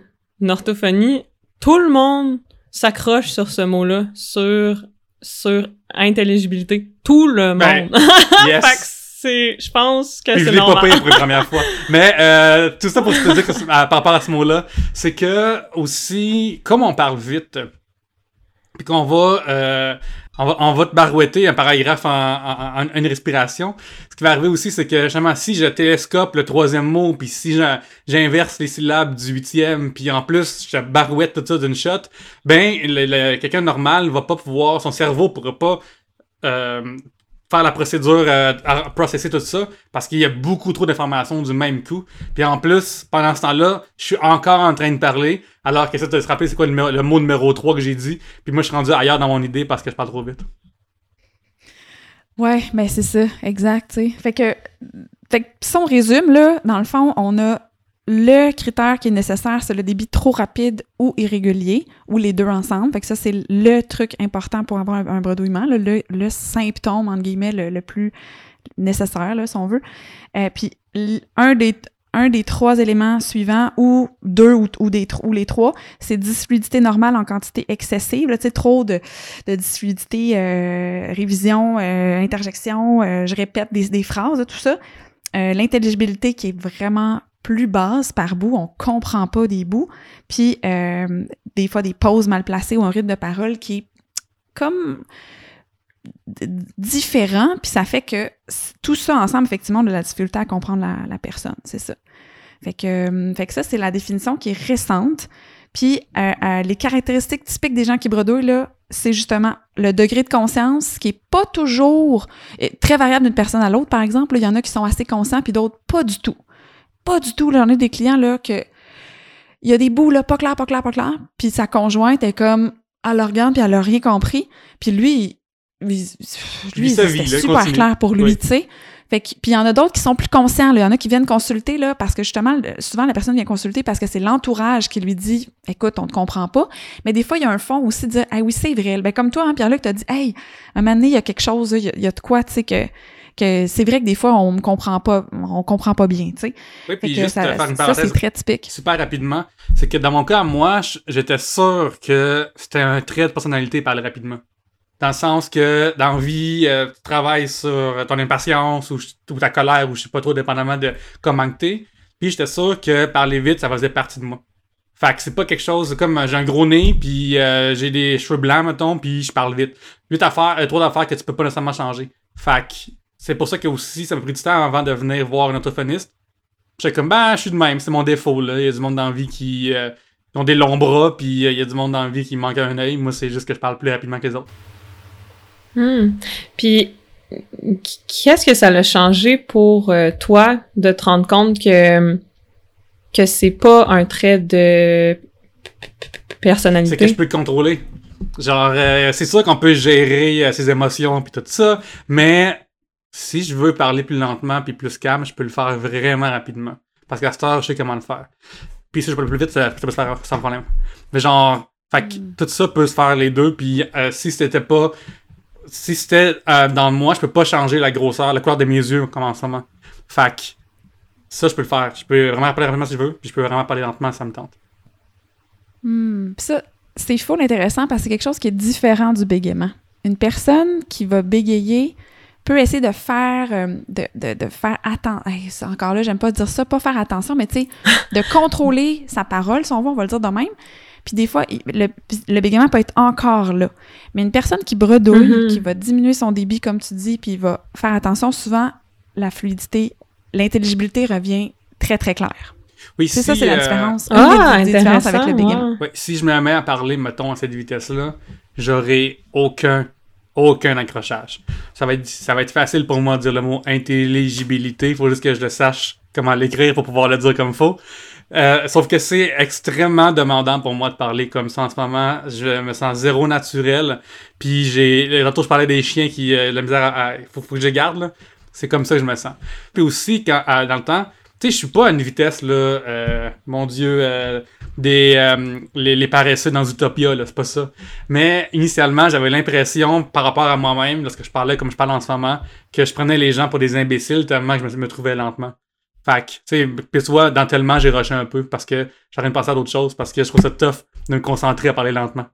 orthophonie, tout le monde s'accroche sur ce mot-là, sur, sur intelligibilité. Tout le monde. Ben, (laughs) fait que yes. C'est, je pense que Puis je c'est l'ai pas normal. payé pour une (laughs) première fois. Mais euh, tout ça pour te dire que, c'est- à- par rapport à ce mot-là, c'est que aussi, comme on parle vite, puis qu'on va, euh, on va, on va te barouetter un paragraphe en, en- en- en une respiration. Ce qui va arriver aussi, c'est que justement, si je télescope le troisième mot, puis si je- j'inverse les syllabes du huitième, puis en plus je barouette tout ça d'une shot, ben le- le- quelqu'un normal va pas pouvoir, son cerveau pourra pas euh, faire la procédure euh, à processer tout ça parce qu'il y a beaucoup trop d'informations du même coup. Puis en plus, pendant ce temps-là, je suis encore en train de parler alors que ça de se rappeler c'est quoi le, mot numéro 3 que j'ai dit. Puis moi je suis rendu ailleurs dans mon idée parce que je parle trop vite. Ouais, mais c'est ça, exact, tu sais. Fait que, fait que si on résume, là, dans le fond, on a le critère qui est nécessaire, c'est le débit trop rapide ou irrégulier, ou les deux ensemble. Ça, c'est le truc important pour avoir un, bredouillement, le, le symptôme, entre guillemets, le, le plus nécessaire, là, si on veut. Euh, puis, un des, un des trois éléments suivants, ou deux, ou, ou, des, ou les trois, c'est dysfluidité normale en quantité excessive, là, trop de, de euh, révision, euh, interjection, euh, je répète des, des phrases, tout ça. L'intelligibilité qui est vraiment plus basses par bout, on comprend pas des bouts, puis euh, des fois des pauses mal placées ou un rythme de parole qui est comme différent, puis ça fait que tout ça ensemble, effectivement, on a de la difficulté à comprendre la, personne, c'est ça. Fait que, euh, fait que ça, c'est la définition qui est récente. Puis euh, les caractéristiques typiques des gens qui bredouillent, là, c'est justement le degré de conscience qui est pas toujours très variable d'une personne à l'autre, par exemple. Il y en a qui sont assez conscients, puis d'autres pas du tout. Pas du tout. J'en ai des clients là que il y a des bouts là, pas clair, pas clair, pas clair. Puis sa conjointe est comme, le regarde, puis elle a rien compris. Puis lui, lui, c'était super clair pour lui, tu sais. Fait que, puis il y en a d'autres qui sont plus conscients. Il y en a qui viennent consulter là, parce que justement, souvent la personne vient consulter parce que c'est l'entourage qui lui dit Écoute, on ne comprend pas. Mais des fois, il y a un fond aussi de dire Ah oui, c'est vrai. Ben, comme toi, hein, Pierre-Luc, t'as dit Hey, à un moment donné, il y a quelque chose, il y, a de quoi, tu sais, que que c'est vrai que des fois on ne comprend pas on comprend pas bien tu sais oui puis juste ça, faire une ça c'est très typique super rapidement c'est que dans mon cas moi j'étais sûr que c'était un trait de personnalité parler rapidement dans le sens que dans la vie, euh, tu travailles sur ton impatience ou, ta colère ou je sais pas trop, dépendamment de comment t'es. Puis j'étais sûr que parler vite, ça faisait partie de moi. Fait que c'est pas quelque chose comme euh, j'ai un gros nez, puis euh, j'ai des cheveux blancs, mettons, puis je parle vite. Huit affaires, trop d'affaires que tu peux pas nécessairement changer. Fait que c'est pour ça que aussi, ça m'a pris du temps avant de venir voir un orthophoniste. J'étais comme, ben, je suis de même, c'est mon défaut, là. Il y a du monde dans la vie qui ont des longs bras, puis il y a du monde dans la vie qui manque un œil. Moi, c'est juste que je parle plus rapidement que les autres. Hmm. Puis, qu'est-ce que ça a changé pour euh, toi de te rendre compte que que c'est pas un trait de personnalité? C'est que je peux le contrôler. Genre, euh, c'est sûr qu'on peut gérer euh, ses émotions puis tout ça, mais si je veux parler plus lentement puis plus calme, je peux le faire vraiment rapidement. Parce qu'à cette heure, je sais comment le faire. Puis si je peux le plus vite, ça, peut se faire sans problème. Mais genre, fait que hmm. tout ça peut se faire les deux, puis si c'était pas si c'était euh, dans moi, je peux pas changer la grosseur, la couleur de mes yeux comme en ce moment. Fait ça, je peux le faire. Je peux vraiment parler rapidement si je veux, puis je peux vraiment parler lentement ça me tente. Hmm. ça, c'est faux intéressant parce que c'est quelque chose qui est différent du bégaiement. Une personne qui va bégayer peut essayer de faire euh, de, de, de, faire attention. encore là, j'aime pas dire ça, pas faire attention, mais tu sais, de (laughs) contrôler sa parole, si on veut, on va le dire de même. Puis des fois, le, le, bégaiement peut être encore là. Mais une personne qui bredouille, mm-hmm. qui va diminuer son débit, comme tu dis, puis va faire attention, souvent, la fluidité, l'intelligibilité revient très, très claire. Oui, c'est ça, c'est la euh, différence. Ah, différence avec le bégaiement. si je me mets à parler, mettons, à cette vitesse-là, j'aurai aucun aucun accrochage. Ça va être facile pour moi de dire le mot intelligibilité, il faut juste que je le sache comment l'écrire pour pouvoir le dire comme il faut. Euh, sauf que c'est extrêmement demandant pour moi de parler comme ça en ce moment. Je me sens zéro naturel. Puis j'ai. Retour, je parlais des chiens qui. Euh, la misère à. faut, que je garde. C'est comme ça que je me sens. Puis aussi, quand, dans le temps, tu sais, je suis pas à une vitesse, là. Euh, mon Dieu, des. Les, les, paresseux dans Utopia, là. C'est pas ça. Mais initialement, j'avais l'impression, par rapport à moi-même, lorsque je parlais comme je parle en ce moment, que je prenais les gens pour des imbéciles tellement que je me trouvais lentement. Fait que, tu sais, puis tu vois, dans tellement, j'ai rushé un peu parce que j'ai de penser à d'autres choses, parce que je trouve ça tough de me concentrer à parler lentement.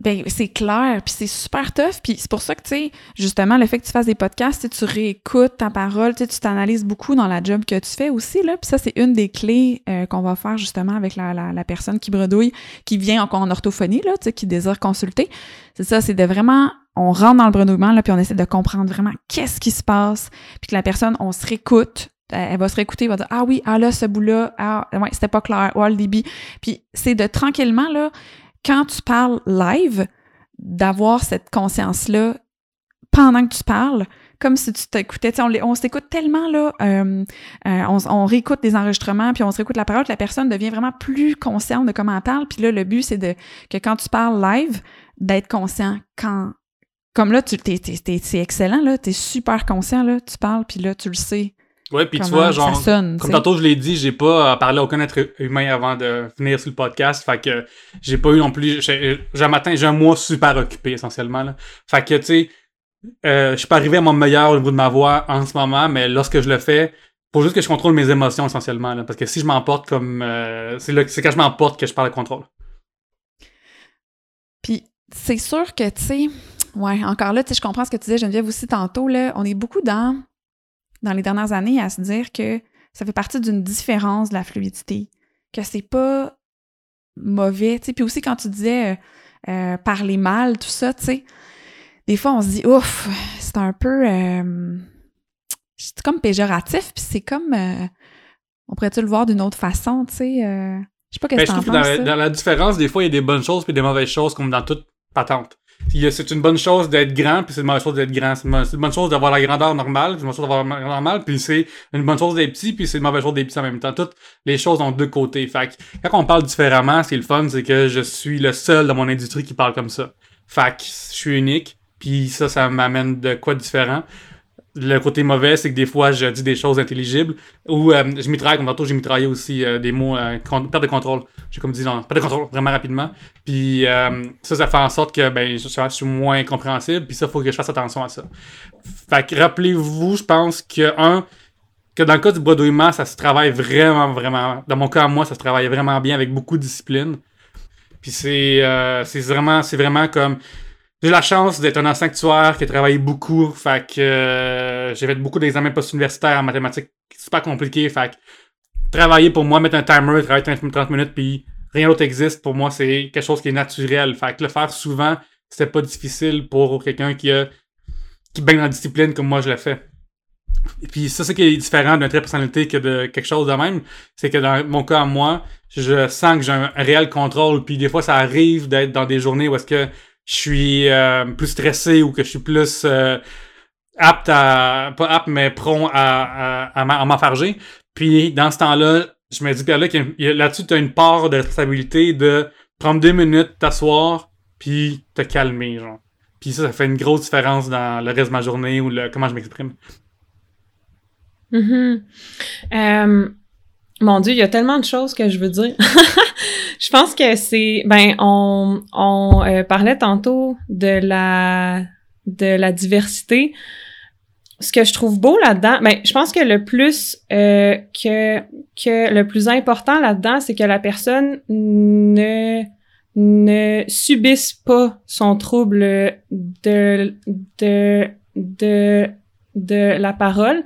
Ben, c'est clair, puis c'est super tough, puis c'est pour ça que, tu sais, justement, le fait que tu fasses des podcasts, tu réécoutes ta parole, tu t'analyses beaucoup dans la job que tu fais aussi, là, puis ça, c'est une des clés euh, qu'on va faire, justement, avec la, la, personne qui bredouille, qui vient encore en orthophonie, là, tu sais, qui désire consulter. C'est ça, c'est de vraiment on rentre dans le bredouillement, là, puis on essaie de comprendre vraiment qu'est-ce qui se passe, puis que la personne, on se réécoute, elle va se réécouter, elle va dire ah oui, ah là ce bout-là, ah ouais, c'était pas clair, oh le débit. Puis c'est de tranquillement là, quand tu parles live, d'avoir cette conscience là pendant que tu parles, comme si tu t'écoutais. On, s'écoute tellement, là, euh, euh, on, réécoute des enregistrements, puis on se réécoute la parole, que la personne devient vraiment plus consciente de comment elle parle. Puis là, le but, c'est de que quand tu parles live, d'être conscient quand comme là, tu t'es, c'est excellent, là. T'es super conscient, là. Tu parles, puis là, tu le sais. Ouais, puis tu vois, genre, comme tantôt je l'ai dit, j'ai pas parlé à aucun être humain avant de venir sur le podcast, fait que j'ai pas eu non plus, j'ai un matin, j'ai un mois super occupé essentiellement, là. Fait que, tu sais, euh, je suis pas arrivé à mon meilleur au niveau de ma voix en ce moment, mais lorsque je le fais, faut juste que je contrôle mes émotions essentiellement, là, parce que si je m'emporte comme, euh, c'est c'est quand je m'emporte que je parle de contrôle. Puis c'est sûr que, tu sais, Ouais, encore là, tu sais, je comprends ce que tu disais, Geneviève, aussi tantôt, là, on est beaucoup dans, dans les dernières années à se dire que ça fait partie d'une différence de la fluidité, que c'est pas mauvais, tu sais. Puis aussi, quand tu disais euh, euh, parler mal, tout ça, tu sais, des fois, on se dit, ouf, c'est un peu... Euh, c'est comme péjoratif, puis c'est comme... on pourrait-tu le voir d'une autre façon, tu sais? je sais pas qu'est-ce ben, que penses, dans, dans la différence, des fois, il y a des bonnes choses puis des mauvaises choses, comme dans toute patente. C'est une bonne chose d'être grand, puis c'est une mauvaise chose d'être grand. C'est une, bonne chose d'avoir la grandeur normale, c'est une bonne chose d'avoir la grandeur normale, puis c'est une bonne chose d'être petit, puis c'est une mauvaise chose d'être petit en même temps. Toutes les choses ont deux côtés. Fait que, quand on parle différemment, c'est le fun, c'est que je suis le seul dans mon industrie qui parle comme ça. Fait que je suis unique, puis ça, ça m'amène de quoi différent le côté mauvais, c'est que des fois, je dis des choses intelligibles. Ou euh, je mitraille, comme tantôt, j'ai mitraillé aussi euh, des mots, euh, perte de contrôle. J'ai comme dit, non, perte de contrôle, vraiment rapidement. Puis ça, ça fait en sorte que ben, je, suis moins compréhensible. Puis ça, il faut que je fasse attention à ça. Fait que rappelez-vous, je pense que, un, que dans le cas du bredouillement, ça se travaille vraiment, vraiment. Dans mon cas, moi, ça se travaille vraiment bien avec beaucoup de discipline. Puis c'est vraiment, c'est vraiment comme j'ai la chance d'être un sanctuaire qui a travaillé beaucoup. Fait que euh, j'ai fait beaucoup d'examens post-universitaires en mathématiques super compliqués. Fait que travailler pour moi, mettre un timer, travailler 30 minutes, puis rien d'autre existe, pour moi, c'est quelque chose qui est naturel. Fait que le faire souvent, c'était pas difficile pour quelqu'un qui a qui baigne dans la discipline comme moi je l'ai fait. Et puis ça, c'est qui est différent d'une trait personnalité que de quelque chose de même. C'est que dans mon cas, moi, je sens que j'ai un réel contrôle. Puis des fois, ça arrive d'être dans des journées où est-ce que je suis euh, plus stressé ou que je suis plus euh, apte à pas apte mais prompt à, à, à m'enfarger. Puis dans ce temps-là, je me dis là là-dessus tu as une part de responsabilité de prendre deux minutes, t'asseoir, puis te calmer genre. Puis ça, ça fait une grosse différence dans le reste de ma journée ou comment je m'exprime. Mm mon Dieu, il y a tellement de choses que je veux dire. (laughs) je pense que c'est, ben, on, on euh, parlait tantôt de la, de la diversité. Ce que je trouve beau là-dedans, ben, je pense que le plus euh, que que le plus important là-dedans, c'est que la personne ne ne subisse pas son trouble de de de de la parole,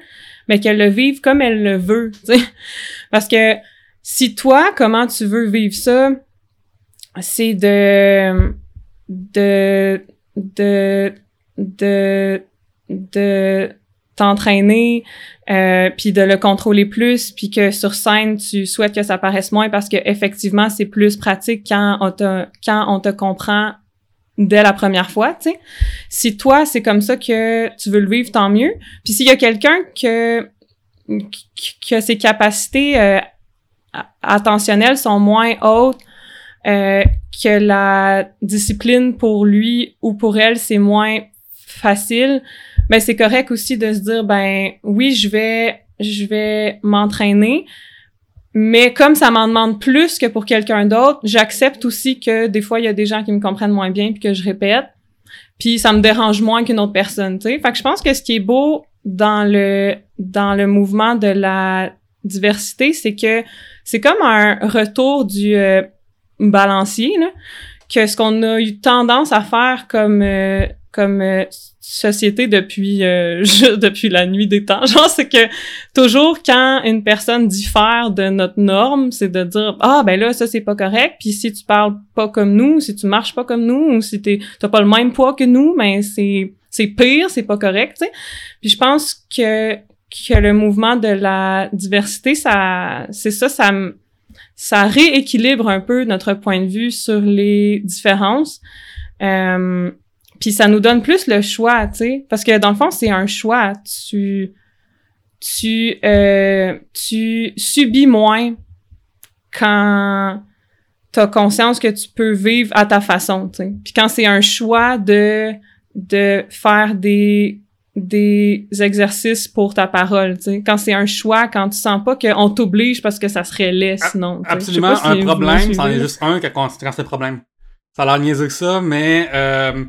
mais qu'elle le vive comme elle le veut. Parce que si toi, comment tu veux vivre ça, c'est de de de de t'entraîner euh, puis de le contrôler plus puis que sur scène tu souhaites que ça paraisse moins parce que effectivement c'est plus pratique quand on te quand on te comprend dès la première fois, tu sais. Si toi, c'est comme ça que tu veux le vivre, tant mieux. Puis s'il y a quelqu'un que, que ses capacités euh, attentionnelles sont moins hautes, euh, que la discipline pour lui ou pour elle, c'est moins facile, ben c'est correct aussi de se dire, ben oui, je vais, je vais m'entraîner, mais comme ça m'en demande plus que pour quelqu'un d'autre, j'accepte aussi que des fois, il y a des gens qui me comprennent moins bien puis que je répète. Puis ça me dérange moins qu'une autre personne, tu sais. Fait que je pense que ce qui est beau dans le dans le mouvement de la diversité, c'est que c'est comme un retour du euh, balancier, là, que ce qu'on a eu tendance à faire comme euh, comme euh, société depuis euh, (laughs) depuis la nuit des temps. Genre c'est que toujours quand une personne diffère de notre norme, c'est de dire ah ben là ça c'est pas correct. Puis si tu parles pas comme nous, si tu marches pas comme nous, ou si t'as pas le même poids que nous, ben c'est pire, c'est pas correct. Puis je pense que que le mouvement de la diversité, ça c'est ça, ça ça rééquilibre un peu notre point de vue sur les différences. Euh, puis ça nous donne plus le choix, tu sais, parce que dans le fond c'est un choix. Tu tu euh, tu subis moins quand t'as conscience que tu peux vivre à ta façon, tu sais. Puis quand c'est un choix de de faire des des exercices pour ta parole, tu sais. Quand c'est un choix, quand tu sens pas qu'on t'oblige parce que ça serait laid sinon. Absolument, un problème, c'en est juste un quand c'est un problème. Ça a l'air niaiseux que ça, mais euh,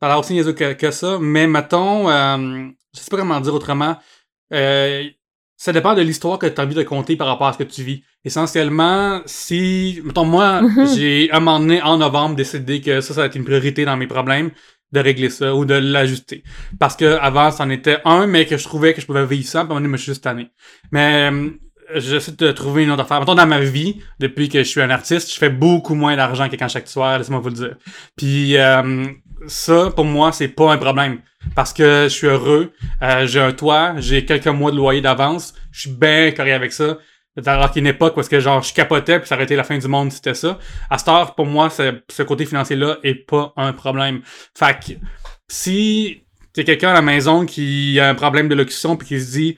ça a l'air aussi niaiseux que, que, ça. Mais mettons, euh, je sais pas comment dire autrement, euh, ça dépend de l'histoire que tu as envie de compter par rapport à ce que tu vis. Essentiellement, si, mettons, moi, (laughs) j'ai un moment donné, en novembre, décidé que ça, ça va être une priorité dans mes problèmes, de régler ça ou de l'ajuster. Parce que avant, c'en était un, mais que je trouvais que je pouvais vivre ça, puis à je me suis juste tanné. Mais j'essaie de trouver une autre affaire. Mettons, dans ma vie, depuis que je suis un artiste, je fais beaucoup moins d'argent que quand chaque soir, laissez-moi vous le dire. Puis euh, ça, pour moi, c'est pas un problème. Parce que je suis heureux, euh, j'ai un toit, j'ai quelques mois de loyer d'avance, je suis bien correct avec ça. Alors qu'il époque parce que genre je capotais puis ça aurait été la fin du monde c'était ça. À cette heure, pour moi, ce côté financier-là est pas un problème. Fait que si t'es quelqu'un à la maison qui a un problème de locution puis qui se dit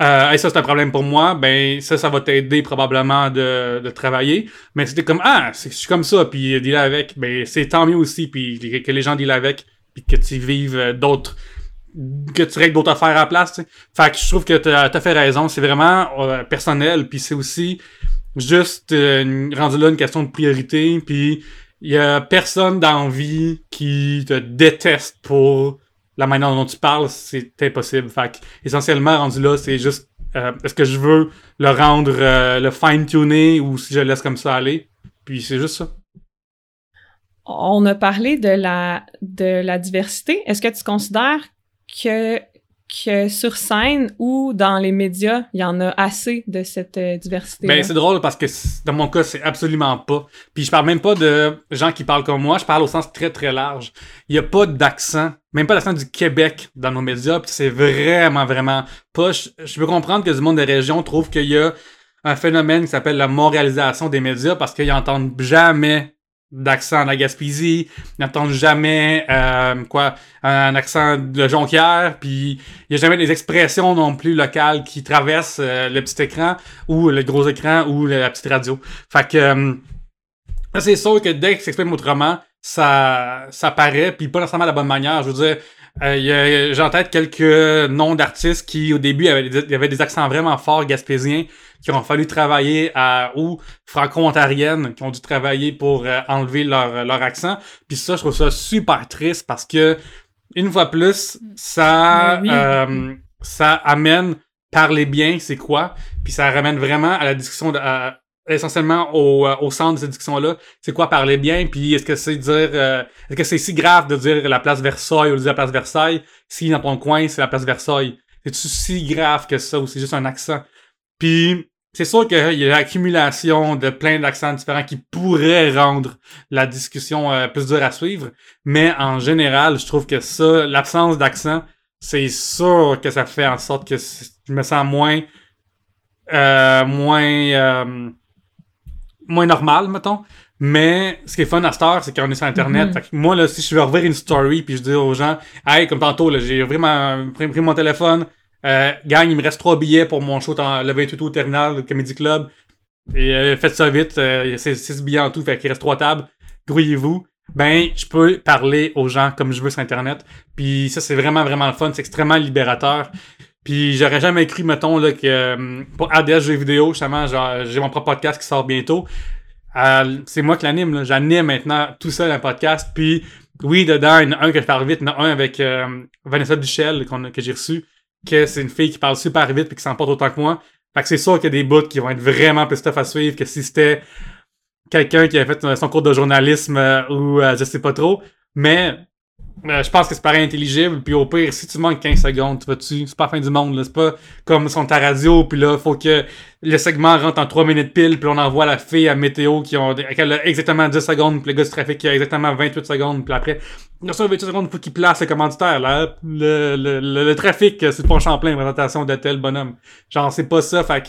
euh, ça c'est un problème pour moi, ben ça, ça va t'aider probablement de, de travailler. Mais c'était comme ah, je suis comme ça, puis dealer avec, ben c'est tant mieux aussi, puis que les gens dealent avec, puis que tu vives d'autres que tu règles d'autres affaires à la place. T'sais. Fait que je trouve que t'as as fait raison. C'est vraiment euh, personnel, puis c'est aussi juste euh, rendu là une question de priorité, puis il y a personne dans vie qui te déteste pour la manière dont tu parles, c'est impossible. Fait essentiellement, rendu là, c'est juste euh, est-ce que je veux le rendre, euh, le fine-tuner ou si je laisse comme ça aller? Puis c'est juste ça. On a parlé de la, de la diversité. Est-ce que tu considères que que sur scène ou dans les médias, il y en a assez de cette euh, diversité. Ben c'est drôle parce que dans mon cas, c'est absolument pas. Puis je parle même pas de gens qui parlent comme moi, je parle au sens très très large. Il y a pas d'accent, même pas d'accent du Québec dans nos médias, puis c'est vraiment vraiment pas je, peux comprendre que du monde des régions trouve qu'il y a un phénomène qui s'appelle la moralisation des médias parce qu'ils entendent jamais d'accent de la Gaspésie, n'entendent jamais euh, quoi un accent de Jonquière, puis il n'y a jamais des expressions non plus locales qui traversent euh, le petit écran ou le gros écran ou la petite radio. Fait que euh, c'est sûr que dès que s'exprime autrement, ça ça paraît, puis pas nécessairement de la bonne manière. Je veux dire, euh, j'ai en tête quelques noms d'artistes qui au début avaient des, avaient des accents vraiment forts gaspésiens qui ont fallu travailler à ou franco-ontariennes qui ont dû travailler pour euh, enlever leur, leur accent. Puis ça, je trouve ça super triste parce que une fois plus, ça euh, ça amène parler bien, c'est quoi, puis ça ramène vraiment à la discussion de, essentiellement au, euh, au centre de cette discussion-là, c'est quoi parler bien, puis est-ce que c'est dire est-ce que c'est si grave de dire la place Versailles ou de dire la place Versailles? Si dans ton coin c'est la place Versailles? C'est-tu si grave que ça ou c'est juste un accent? Puis c'est sûr qu'il y a l'accumulation de plein d'accents différents qui pourraient rendre la discussion euh, plus dure à suivre, mais en général, je trouve que ça, l'absence d'accent, c'est sûr que ça fait en sorte que je me sens moins euh, moins euh, moins normal, mettons. Mais ce qui est fun à cette heure, c'est qu'on est sur Internet. Mm-hmm. moi, là, si je veux revoir une story puis je dis aux gens, hey, comme tantôt, là, j'ai vraiment pris mon téléphone, euh, gang, il me reste trois billets pour mon show le 28 au terminal, le Comedy Club. Et euh, faites ça vite, euh, c'est six billets en tout, fait qu'il reste trois tables. Grouillez-vous. Ben, je peux parler aux gens comme je veux sur Internet. Puis ça, c'est vraiment, vraiment le fun. C'est extrêmement libérateur. Puis j'aurais jamais cru, mettons, là, que euh, pour ADS Jeux vidéo, justement, j'ai mon propre podcast qui sort bientôt. Euh, c'est moi qui l'anime. J'anime maintenant tout seul un podcast. Puis oui, dedans, il y en a un que je parle vite. Il y en a un avec Vanessa Duchel que j'ai reçu que c'est une fille qui parle super vite et qui s'emporte autant que moi. Fait que c'est sûr qu'il y a des bouts qui vont être vraiment plus tough à suivre que si c'était quelqu'un qui a fait son cours de journalisme euh, ou euh, je sais pas trop. Mais euh, je pense que c'est pareil intelligible. Puis au pire, si tu manques 15 secondes, tu vas-tu. C'est pas la fin du monde. C'est pas comme sur ta radio. Puis là, faut que le segment rentre en 3 minutes pile. Puis on envoie la fille à météo qui ont a exactement 10 secondes. Puis le gars du trafic qui a exactement 28 secondes. Puis après, dans 28 secondes, faut qu'il place le commanditaire. Là. Le, le, le, trafic, c'est le pont Champlain, présentation de tel bonhomme. Genre, c'est pas ça. Fait que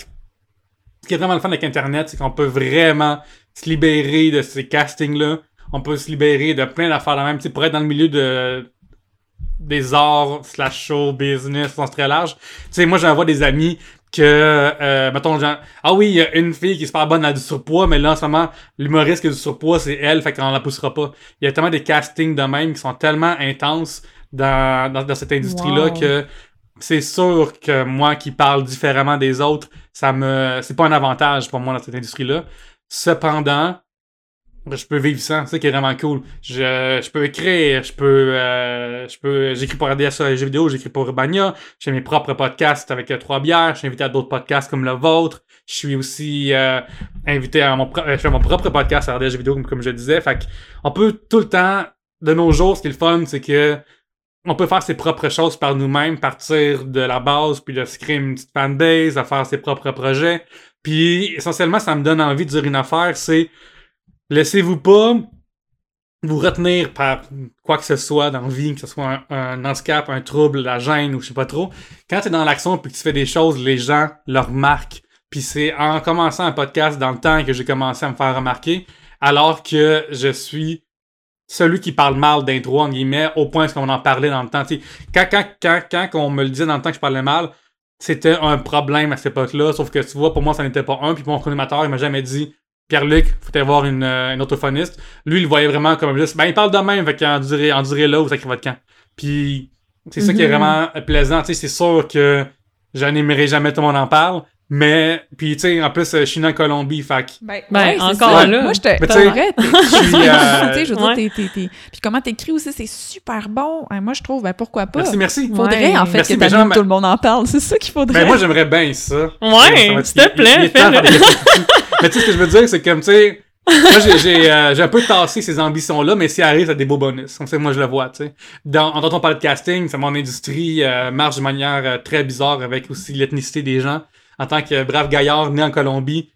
ce qui est vraiment le fun avec Internet, c'est qu'on peut vraiment se libérer de ces castings-là on peut se libérer de plein d'affaires de même. Tu sais, pour être dans le milieu de des arts slash show business sens très large. Tu sais, moi j'envoie des amis que euh, mettons genre ah oui il y a une fille qui est super bonne à du surpoids mais là en ce moment l'humoriste qui a du surpoids c'est elle fait qu'on la poussera pas il y a tellement des castings de même qui sont tellement intenses dans, dans, cette industrie là que c'est sûr que moi qui parle différemment des autres ça me c'est pas un avantage pour moi dans cette industrie là cependant je peux vivre sans, c'est ça qui est vraiment cool. Je, je peux écrire, je peux, euh, je peux, j'écris pour RDS sur les jeux vidéo, j'écris pour Urbania, j'ai mes propres podcasts avec euh, Trois Bières, je suis invité à d'autres podcasts comme le vôtre, je suis aussi euh, invité à mon, je fais mon propre podcast à RDS vidéo comme, comme je disais, fait on peut tout le temps, de nos jours, ce qui est le fun, c'est que on peut faire ses propres choses par nous-mêmes, partir de la base, puis de se créer une petite fanbase, à faire ses propres projets. Puis essentiellement, ça me donne envie de dire une affaire, c'est laissez-vous pas vous retenir par quoi que ce soit dans la vie, que ce soit un, handicap, un trouble, la gêne ou je sais pas trop. Quand tu es dans l'action puis que tu fais des choses, les gens le remarquent. Puis c'est en commençant un podcast dans le temps que j'ai commencé à me faire remarquer, alors que je suis celui qui parle mal d'intro, en guillemets, au point qu'on en parlait dans le temps. quand on me le disait dans le temps que je parlais mal, c'était un problème à cette époque-là. Sauf que tu vois, pour moi, ça n'était pas un. Puis mon animateur, il m'a jamais dit Pierre-Luc, faut aller voir une, euh, une orthophoniste. Lui, il le voyait vraiment comme juste, ben, il parle de même, fait qu'en durée, en durée là, vous sacrez votre camp. Puis, c'est ça qui est Mhm. vraiment plaisant. Tu sais, c'est sûr que je n'aimerais jamais tout le monde en parle. Mais, puis, tu sais, en plus, euh, je suis né en Colombie, que Ben, Ben, ouais, c'est encore ça. là. Moi, je te. Vrai, (laughs) euh, tu sais, je veux ouais. dire, t'es, Puis comment t'écris aussi, c'est super bon. Hein, moi, je trouve, ben pourquoi pas? Merci, merci. Faudrait, Ouais. en fait, Merci, que genre, tout le monde en parle. (laughs) C'est ça qu'il faudrait. Ben, moi, j'aimerais bien ça. Ouais, s'il te plaît, fais-le. (laughs) Mais tu sais, ce que je veux dire, c'est comme, tu sais, moi, j'ai, j'ai, euh, j'ai un peu tassé ces ambitions-là, mais s'il arrive, ça a des beaux bonus. Comme ça, moi, je le vois, tu sais. Dans, en on parle de casting, c'est mon industrie euh, marche de manière euh, très bizarre avec aussi l'ethnicité des gens. En tant que brave gaillard né en Colombie,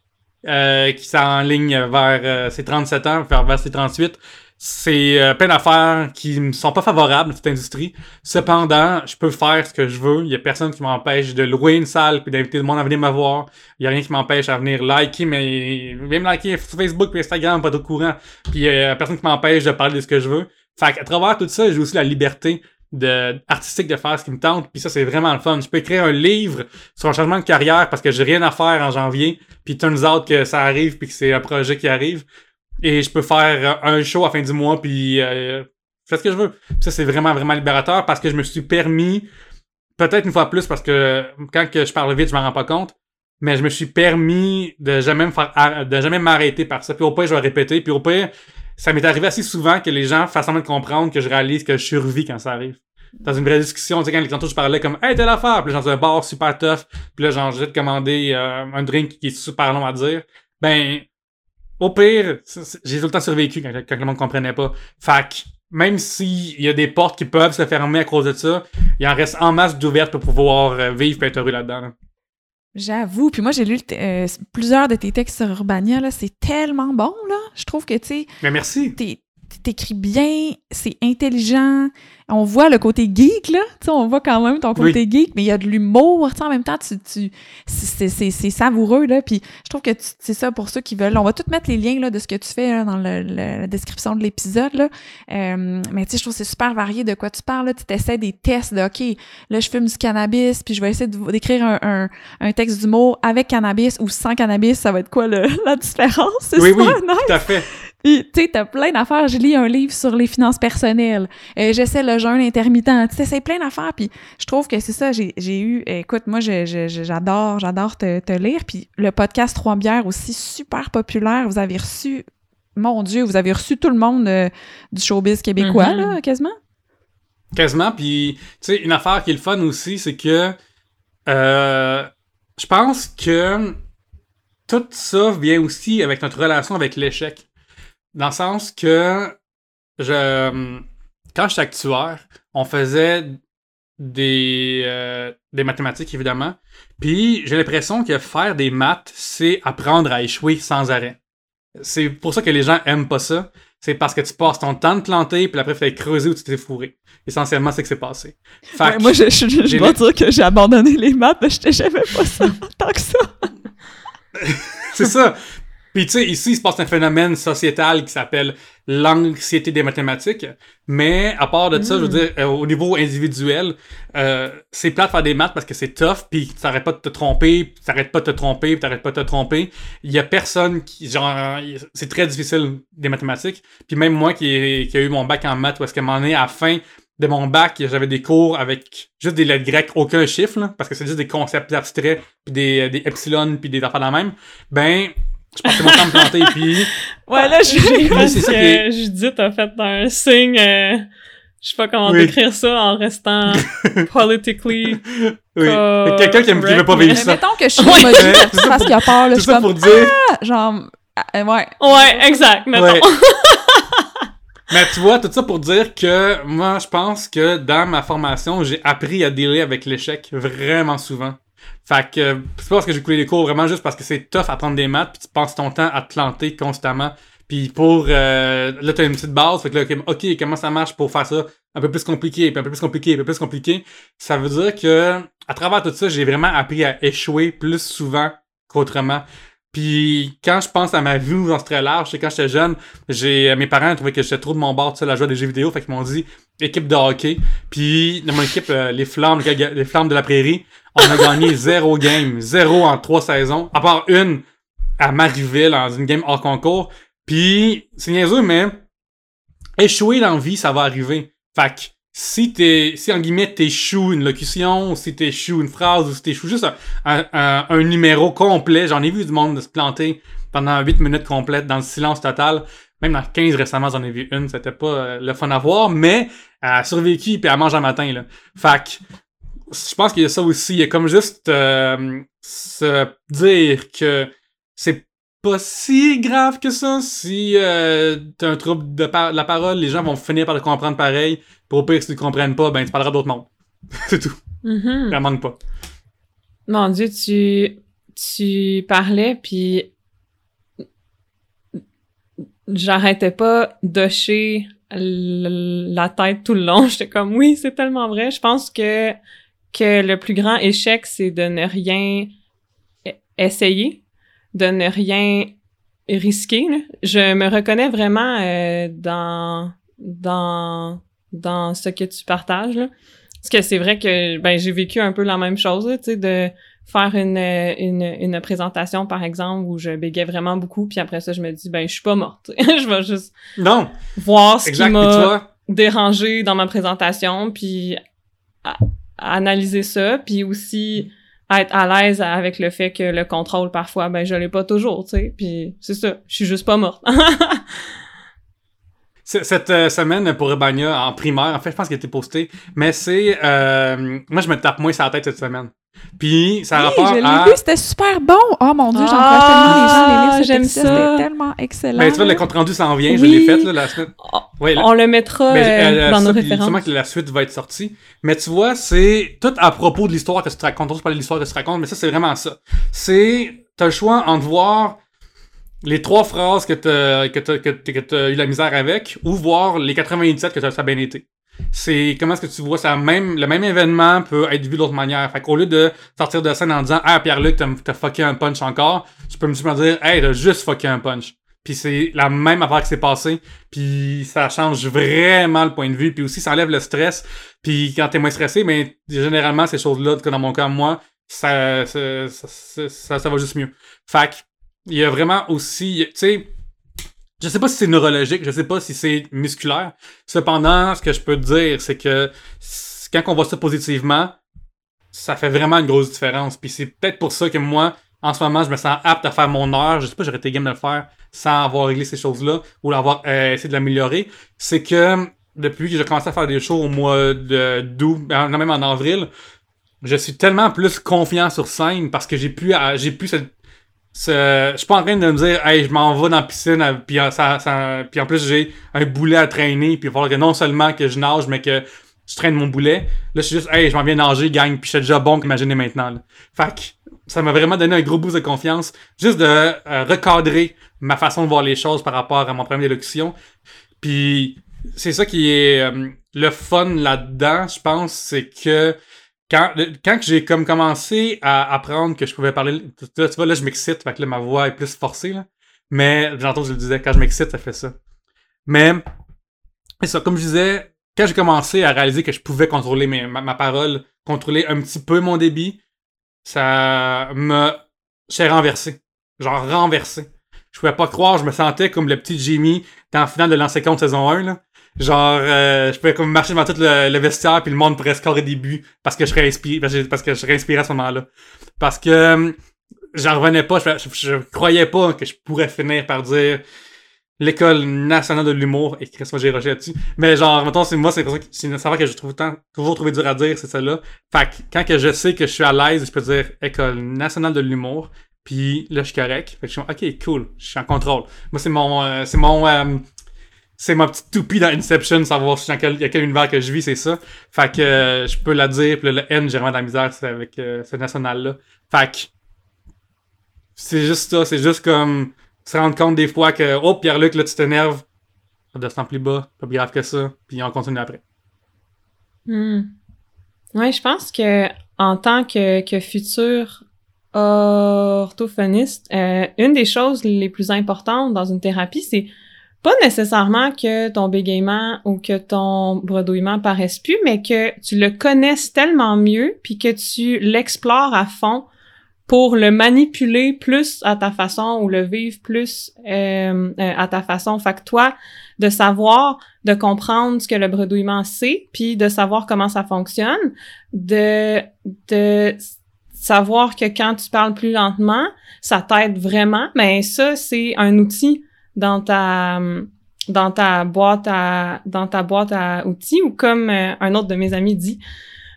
euh, qui s'enligne vers euh, ses 37 ans, vers, ses 38, c'est euh, plein d'affaires qui me sont pas favorables à cette industrie. Cependant, je peux faire ce que je veux. Il y a personne qui m'empêche de louer une salle puis d'inviter le monde à venir me voir. Il y a rien qui m'empêche à venir liker, mais même liker Facebook puis Instagram, pas au courant. Puis il y a personne qui m'empêche de parler de ce que je veux. Fait qu'à travers tout ça, j'ai aussi la liberté de artistique de faire ce qui me tente. Puis ça, c'est vraiment le fun. Je peux écrire un livre sur un changement de carrière parce que j'ai rien à faire en janvier. Puis turns out que ça arrive puis que c'est un projet qui arrive. Et je peux faire euh, un show à fin du mois puis euh, ce que je veux. Puis ça, c'est vraiment, vraiment libérateur parce que je me suis permis, peut-être une fois plus parce que quand que je parle vite, je m'en rends pas compte, mais je me suis permis de jamais me faire, de jamais m'arrêter par ça. Puis au pire, je vais répéter. Puis au pire, ça m'est arrivé assez souvent que les gens fassent semblant de comprendre que je réalise que je survis quand ça arrive. Dans une vraie discussion, tu sais, quand tantôt je parlais comme Hey, telle affaire, puis là, dans un bar super tough, puis là, genre, j'ai de commander euh, un drink qui est super long à dire. Ben, au pire, j'ai tout le temps survécu quand, quand le monde comprenait pas. Que, même s'il y a des portes qui peuvent se fermer à cause de ça, il en reste en masse d'ouvertes pour pouvoir euh, vivre et être heureux là-dedans. là. J'avoue. Puis moi, j'ai lu euh, plusieurs de tes textes sur Urbania. Là, c'est tellement bon, là. Je trouve que, tu sais, Mais merci. t'es- t'écris bien, c'est intelligent. On voit le côté geek, là. Tu sais, on voit quand même ton côté geek, mais il y a de l'humour. Tu sais, en même temps, tu, tu, c'est- savoureux, là. Puis je trouve que c'est ça pour ceux qui veulent. On va tout mettre les liens, là, de ce que tu fais là, dans le- le- la description de l'épisode, là. Euh, mais tu sais, je trouve que c'est super varié de quoi tu parles, là. Tu t'essaies des tests de, OK, là, je fume du cannabis, puis je vais essayer d'écrire un, un, un texte d'humour avec cannabis ou sans cannabis. Ça va être quoi, le- (laughs) la différence? C'est Oui, oui, nice. tout à fait. Tu sais, t'as plein d'affaires. Je lis un livre sur les finances personnelles. Euh, J'essaie le jeûne intermittent. Tu sais, c'est plein d'affaires. Puis, je trouve que c'est ça. J'ai eu... Écoute, moi, j'adore, j'adore te, te lire. Puis, le podcast Trois bières aussi, super populaire. Vous avez reçu... Mon Dieu, vous avez reçu tout le monde euh, du showbiz québécois, Mhm. là, quasiment. Quasiment. Puis, tu sais, une affaire qui est le fun aussi, c'est que euh, je pense que tout ça vient aussi avec notre relation avec l'échec. Dans le sens que je quand j'étais actuaire, on faisait des, euh, des mathématiques, évidemment. Puis j'ai l'impression que faire des maths, c'est apprendre à échouer sans arrêt. C'est pour ça que les gens aiment pas ça. C'est parce que tu passes ton temps de planter, puis après, il faut creuser où tu t'es fourré. Essentiellement, c'est que c'est passé. Fait Ouais, que- moi, je, je, le- dire que j'ai abandonné les maths, mais j'étais jamais pas ça tant que ça. (laughs) C'est ça. Puis tu sais, ici, il se passe un phénomène sociétal qui s'appelle l'anxiété des mathématiques. Mais à part de ça, je veux dire, euh, au niveau individuel, euh, c'est plate de faire des maths parce que c'est tough, puis t'arrêtes pas de te tromper, puis t'arrêtes pas de te tromper, puis t'arrêtes pas de te tromper. Il y a personne qui, genre, c'est très difficile des mathématiques. Puis même moi qui, ai- qui a eu mon bac en maths, où est-ce un moment donné, à la fin de mon bac, j'avais des cours avec juste des lettres grecques, aucun chiffre, là, parce que c'est juste des concepts abstraits, puis des, des epsilon, puis des affaires de la même. Ben, je passais mon temps à me planter, puis (laughs) Ouais, là, je Oui, ça est- que Judith a fait un signe, euh, je sais pas comment Oui. décrire ça en restant (laughs) politically. oui. Quelqu'un qui, aime- qui veut pas vivre Mais ça. mettons que je suis Ouais. motivée parce qu'il y a peur, là, je suis ça comme, pour dire. ah, genre, ah, ouais. Ouais, exact, mettons. Ouais. (laughs) Mais tu vois, tout ça pour dire que moi, je pense que dans ma formation, j'ai appris à dealer avec l'échec vraiment souvent. Fait que c'est pas parce que j'ai coulé les cours, vraiment juste parce que c'est tough à prendre des maths, puis tu passes ton temps à te planter constamment. Puis pour euh, là, t'as une petite base, fait que là, ok, comment ça marche pour faire ça? Un peu plus compliqué, puis un peu plus compliqué, un peu plus compliqué. Ça veut dire que à travers tout ça, j'ai vraiment appris à échouer plus souvent qu'autrement. Puis quand je pense à ma vie dans ce très large, c'est quand j'étais jeune, j'ai mes parents trouvaient que j'étais trop de mon bord, tu sais, la joie des jeux vidéo, fait qu'ils m'ont dit équipe de hockey. Puis dans mon équipe, euh, les flammes, les flammes de la prairie, on a gagné (laughs) zéro game, zéro en trois saisons, à part une à Marieville dans une game hors concours. Puis c'est niaiseux, mais échouer dans la vie, ça va arriver. Fait si t'es, si en guillemets t'échoues une locution, si t'échoues une phrase, ou si t'échoues juste un, un, un, numéro complet, j'en ai vu du monde se planter pendant 8 minutes complètes dans le silence total. Même dans 15 récemment, j'en ai vu une, c'était pas euh, le fun à voir, mais elle a survécu puis elle mange un matin, là. Fait je pense qu'il y a ça aussi, il y a comme juste euh, se dire que c'est pas si grave que ça. Si euh, t'as un trouble de, la parole, les gens vont finir par le comprendre pareil. Pour au pire, si tu ne comprennent pas, ben tu parleras d'autres mondes. (laughs) C'est tout. Mm Ça manque pas. Mon Dieu, tu, tu parlais, puis j'arrêtais pas d'hocher la tête tout le long. (laughs) J'étais comme, oui, c'est tellement vrai. Je pense que, que le plus grand échec, c'est de ne rien e-, essayer de ne rien risquer. Là. Je me reconnais vraiment euh, dans dans dans ce que tu partages. Là. Parce que c'est vrai que ben j'ai vécu un peu la même chose, tu sais, de faire une, une, une présentation, par exemple, où je bégayais vraiment beaucoup, puis après ça, je me dis, ben, je suis pas morte. (laughs) je vais juste non. voir ce qui m'a dérangé dans ma présentation, puis analyser ça, puis aussi être à l'aise avec le fait que le contrôle parfois ben je l'ai pas toujours tu sais. Puis c'est ça je suis juste pas morte. (laughs) Cette euh, semaine pour Ebania en primaire en fait je pense qu'elle a été postée mais c'est euh, moi je me tape moins sur la tête cette semaine puis ça a rapport je à. Vu, c'était super bon. Oh mon dieu, j'encourage tellement les gens à les lire. J'aime ça. C'était tellement excellent. Ben, tu vois, le compte rendu s'en vient. Je l'ai fait là, la semaine. On le mettra ben, euh, dans nos références. Sûrement que la suite va être sortie. Mais tu vois, c'est tout à propos de l'histoire que tu te racontes. On parler de l'histoire que tu te racontes, mais ça, c'est vraiment ça. C'est. T'as le choix entre voir les trois phrases que t'as que t'as que, eu la misère avec ou voir les 97 que ça a bien été c'est comment est-ce que tu vois ça? Même le même événement peut être vu d'autre manière fait qu'au lieu de sortir de scène en disant ah Pierre-Luc t'as fucké un punch encore tu peux me dire hey t'as juste fucké un punch puis c'est la même affaire qui s'est passée. Puis ça change vraiment le point de vue. Puis aussi ça enlève le stress. Puis quand t'es moins stressé mais généralement ces choses là dans mon cas moi ça ça, ça, ça, va juste mieux. Fait il y a vraiment aussi tu sais je sais pas si c'est neurologique, je sais pas si c'est musculaire. Cependant, ce que je peux te dire, c'est que quand on voit ça positivement, ça fait vraiment une grosse différence. Puis c'est peut-être pour ça que moi, en ce moment, je me sens apte à faire mon heure. Je sais pas, j'aurais été game de le faire sans avoir réglé ces choses-là ou l'avoir euh, essayé de l'améliorer. C'est que depuis que j'ai commencé à faire des shows au mois d'août, ben, même en avril, je suis tellement plus confiant sur scène parce que j'ai pu j'ai pu cette je suis pas en train de me dire hey je m'en vais dans la piscine puis ça, ça puis en plus j'ai un boulet à traîner puis il va falloir que non seulement que je nage mais que je traîne mon boulet là je suis juste hey je m'en viens nager gang puis je suis déjà bon qu'imaginer maintenant là. fait que ça m'a vraiment donné un gros boost de confiance juste de euh, recadrer ma façon de voir les choses par rapport à mon premier d'élocution puis c'est ça qui est euh, le fun là-dedans je pense c'est que quand, j'ai comme commencé à apprendre que je pouvais parler, tu, vois, là, je m'excite, fait que là, ma voix est plus forcée, là. Mais, j'entends, je le disais, quand je m'excite, ça fait ça. Mais, ça, comme je disais, quand j'ai commencé à réaliser que je pouvais contrôler mes, ma, parole, contrôler un petit peu mon débit, ça me, j'ai renversé. Genre, renversé. Je pouvais pas croire, je me sentais comme le petit Jimmy dans le final de l'ancien compte saison 1, là. Genre, euh, je pouvais comme marcher devant tout le, vestiaire puis le monde pourrait scorer des buts parce que je réinspire, parce que je réinspirais à ce moment-là. Parce que euh, j'en revenais pas, je, croyais pas que je pourrais finir par dire l'école nationale de l'humour et Chris, moi j'ai rushé là-dessus. Mais genre, mettons, c'est moi, c'est pour ça que c'est une savoir que je trouve toujours trouvé dur à dire, c'est celle-là. Fait que quand que je sais que je suis à l'aise, je peux dire école nationale de l'humour. Puis là, je suis correct. Fait que je suis ok, cool, je suis en contrôle. Moi, c'est mon, euh, c'est mon, c'est ma petite toupie dans Inception, savoir dans quel, quel univers que je vis, c'est ça. Fait que euh, je peux la dire, puis le N, j'ai vraiment de la misère c'est avec euh, ce national-là. Fait que c'est juste ça, c'est juste comme se rendre compte des fois que, oh, Pierre-Luc, là, tu t'énerves, ça descend plus bas, pas plus grave que ça, puis on continue après. Hmm. Ouais, je pense que en tant que, que futur orthophoniste, euh, une des choses les plus importantes dans une thérapie, c'est pas nécessairement que ton bégaiement ou que ton bredouillement paraisse plus, mais que tu le connaisses tellement mieux, puis que tu l'explores à fond pour le manipuler plus à ta façon ou le vivre plus euh, euh, à ta façon. Fait que toi, de savoir, de comprendre ce que le bredouillement c'est, puis de savoir comment ça fonctionne, de de savoir que quand tu parles plus lentement, ça t'aide vraiment, mais ça c'est un outil dans ta dans ta boîte à dans ta boîte à outils ou comme euh, un autre de mes amis dit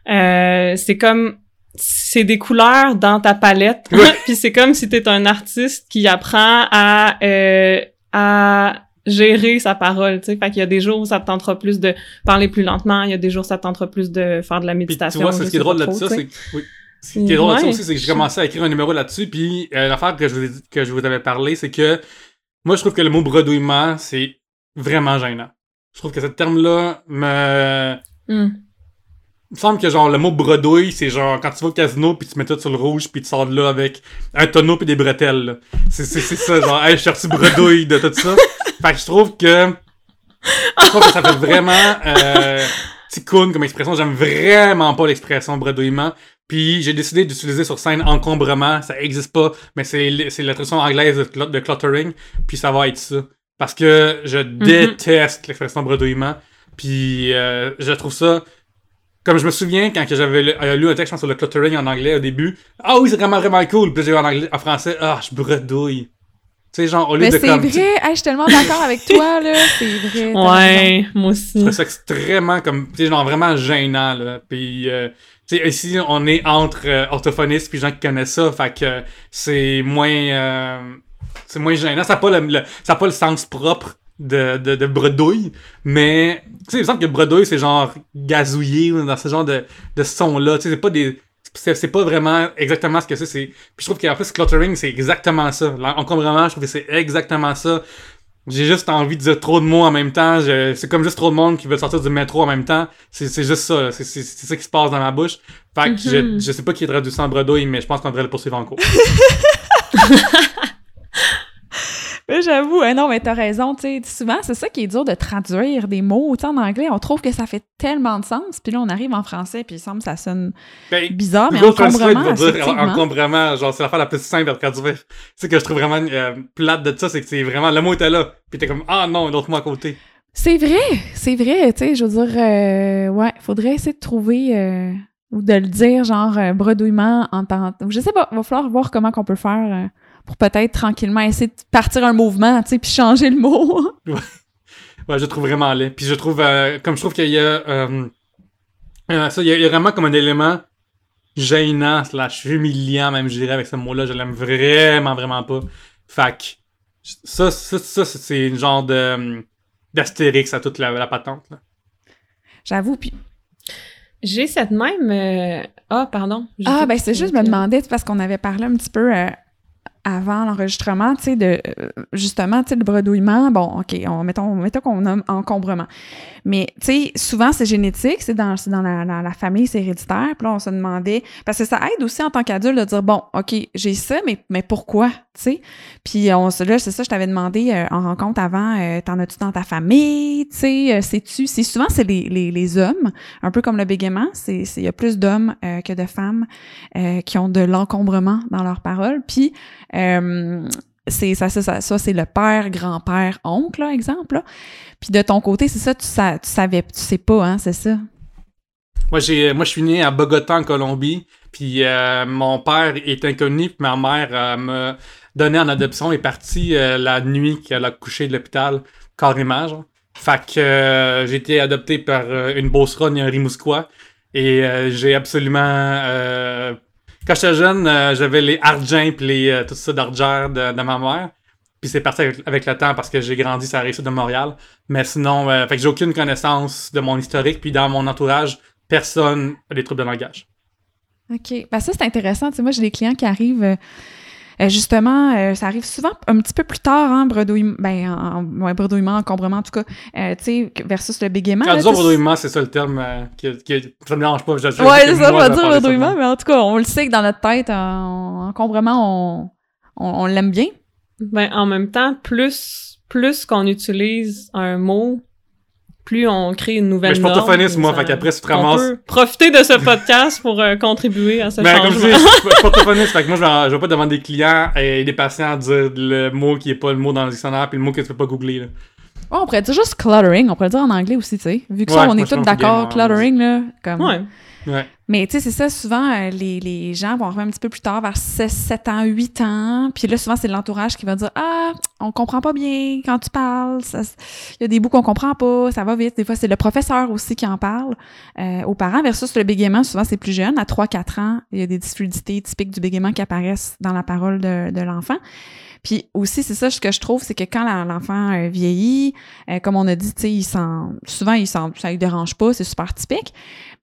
euh, c'est comme c'est des couleurs dans ta palette (laughs) puis c'est comme si tu un artiste qui apprend à euh, à gérer sa parole, tu sais. Fait qu'il y a des jours où ça te tentera plus de parler plus lentement, il y a des jours où ça te tentera plus de faire de la méditation. Puis tu vois, ce qui est drôle là-dessus, c'est oui. Ce qui est drôle là-dessus aussi, c'est que j'ai commencé à écrire un numéro là-dessus, puis l'affaire que je vous que je vous avais parlé, c'est que moi, je trouve que le mot bredouillement, c'est vraiment gênant. Je trouve que ce terme-là me... Mm. Il me semble que genre le mot bredouille, c'est genre quand tu vas au casino puis tu mets tout sur le rouge puis tu sors de là avec un tonneau puis des bretelles. C'est c'est ça genre hey, je cherche bredouille de tout ça. fait que je trouve que je trouve que ça fait vraiment euh, ticoun comme expression. J'aime vraiment pas l'expression bredouillement. Puis j'ai décidé d'utiliser sur scène encombrement, ça existe pas, mais c'est c'est la traduction anglaise de, de, cluttering, puis ça va être ça. Parce que je mhm. déteste l'expression bredouillement, puis euh, je trouve ça comme je me souviens quand j'avais euh, lu un texte sur le cluttering en anglais au début, ah oui, c'est vraiment vraiment cool, puis j'ai en anglais en français, ah, je bredouille. Tu sais, genre, au lieu mais de c'est vrai, je suis tellement d'accord avec toi, là. C'est vrai. Ouais, moi aussi. C'est extrêmement, comme, tu sais, genre, vraiment gênant, là. Puis, euh, tu sais, ici, on est entre euh, orthophonistes puis gens qui connaissent ça, fait que c'est moins, euh, c'est moins gênant. Ça n'a pas le, ça pas le sens propre de, de, de bredouille, mais, tu sais, il me semble que bredouille, c'est genre gazouillé, dans ce genre de, de son-là. Tu sais, c'est pas des c'est pas vraiment exactement ce que c'est. Puis je trouve qu'en plus, cluttering, c'est exactement ça. L'encombrement, je trouve que c'est exactement ça. J'ai juste envie de dire trop de mots en même temps. C'est comme juste trop de monde qui veut sortir du métro en même temps. C'est juste ça. C'est ça qui se passe dans ma bouche. Fait que je, mm-hmm. je sais pas qui est traduit en bredouille, mais je pense qu'on devrait le poursuivre en cours. (laughs) J'avoue, hein, non, mais t'as raison, tu sais, souvent, c'est ça qui est dur de traduire des mots. En anglais, on trouve que ça fait tellement de sens, puis là, on arrive en français, puis il semble que ça sonne ben, bizarre, mais encombrement, dire encombrement, genre, c'est l'affaire la plus simple à traduire. Ce que je trouve vraiment euh, plate de ça, c'est que c'est vraiment, le mot était là, puis t'es comme, ah non, un autre mot à côté. C'est vrai, c'est vrai, tu sais, je veux dire, euh, ouais, faudrait essayer de trouver... Euh, ou de le dire, genre, bredouillement en temps... Je sais pas, va falloir voir comment qu'on peut faire pour peut-être tranquillement essayer de partir un mouvement, tu sais, puis changer le mot. (laughs) ouais. ouais, je trouve vraiment laid. Puis je trouve, euh, comme je trouve qu'il y a, euh, euh, ça, il y, a, vraiment comme un élément gênant slash humiliant, même, je dirais, avec ce mot-là. Je l'aime vraiment, vraiment pas. Fait ça, ça, ça c'est une genre de d'astérix à toute la, patente. J'avoue, puis j'ai cette même. Ah, pardon. Ah, ben c'est juste, je me demandais, parce qu'on avait parlé un petit peu avant l'enregistrement, tu sais, de justement, tu sais, le bredouillement, bon, OK, on, mettons, mettons qu'on nomme encombrement. Mais, tu sais, souvent, c'est génétique, c'est dans, dans la, la, famille, c'est héréditaire. Puis là, on se demandait, parce que ça aide aussi en tant qu'adulte de dire, bon, OK, j'ai ça, mais, mais pourquoi, tu sais? Puis on se, là, c'est ça, je t'avais demandé euh, en rencontre avant, euh, t'en as-tu dans ta famille, tu sais, euh, sais-tu? C'est souvent, c'est les, les, les, hommes, un peu comme le bégaiement, il y a plus d'hommes que de femmes qui ont de l'encombrement dans leurs paroles. Puis, c'est ça, ça, ça, c'est le père, grand-père, oncle, là, exemple. Puis de ton côté, c'est ça, tu, tu savais, tu sais pas, hein, c'est ça? Moi, j'ai, moi, je suis né à Bogota, en Colombie. Puis euh, mon père est inconnu, puis ma mère euh, me donnait en adoption est partie euh, la nuit qu'elle a couché de l'hôpital, carrément. Fait que j'ai été adopté par une Beauceronne et un Rimousquois. Et j'ai absolument quand j'étais jeune, euh, j'avais les argents et les, euh, tout ça d'argent de, ma mère. Puis c'est parti avec, le temps parce que j'ai grandi sur la réussite de Montréal. Mais sinon, euh, fait que j'ai aucune connaissance de mon historique. Puis dans mon entourage, personne a des troubles de langage. OK. Ben ça, c'est intéressant. Moi, j'ai des clients qui arrivent. Euh, justement, euh, ça arrive souvent un petit peu plus tard, hein, bredouillement, ben, en, en- ouais, bredouillement, encombrement, en tout cas, euh, tu sais, versus le bégaiement. Quand là, disons bredouillement, c'est ça le terme euh, qui, qui- ça me dérange pas. Je, je- Ouais, que c'est ça, je vais dire bredouillement, mais en tout cas, on le sait que dans notre tête, en encombrement, on, on, on l'aime bien. Ben, en même temps, plus, plus qu'on utilise un mot, plus on crée une nouvelle Mais je suis orthophoniste, moi, ça- fait qu'après, si tu te on ramasses. peut profiter de ce podcast pour euh, contribuer à ce Ben, comme je changement. dis, je suis (laughs) orthophoniste, fait que moi, je vais, je vais pas demander des clients et des patients à dire le mot qui est pas le mot dans le dictionnaire puis le mot que tu peux pas googler, là. Ouais, on pourrait dire juste cluttering, on pourrait le dire en anglais aussi, tu sais. Vu que ça, Ouais, on est tous d'accord, cluttering, là, comme... ouais. Mais tu sais, c'est ça, souvent, euh, les, les gens vont arriver un petit peu plus tard, vers 6, 7 ans, 8 ans, puis là, souvent, c'est l'entourage qui va dire « Ah, on comprend pas bien quand tu parles, il y a des bouts qu'on comprend pas, ça va vite. » Des fois, c'est le professeur aussi qui en parle euh, aux parents, versus le bégaiement, souvent, c'est plus jeune. À 3-4 ans, il y a des difficultés typiques du bégaiement qui apparaissent dans la parole de, de l'enfant. Puis aussi, c'est ça ce que je trouve, c'est que quand l'enfant euh, vieillit, comme on a dit, tu sais, souvent, il ça lui dérange pas, c'est super typique.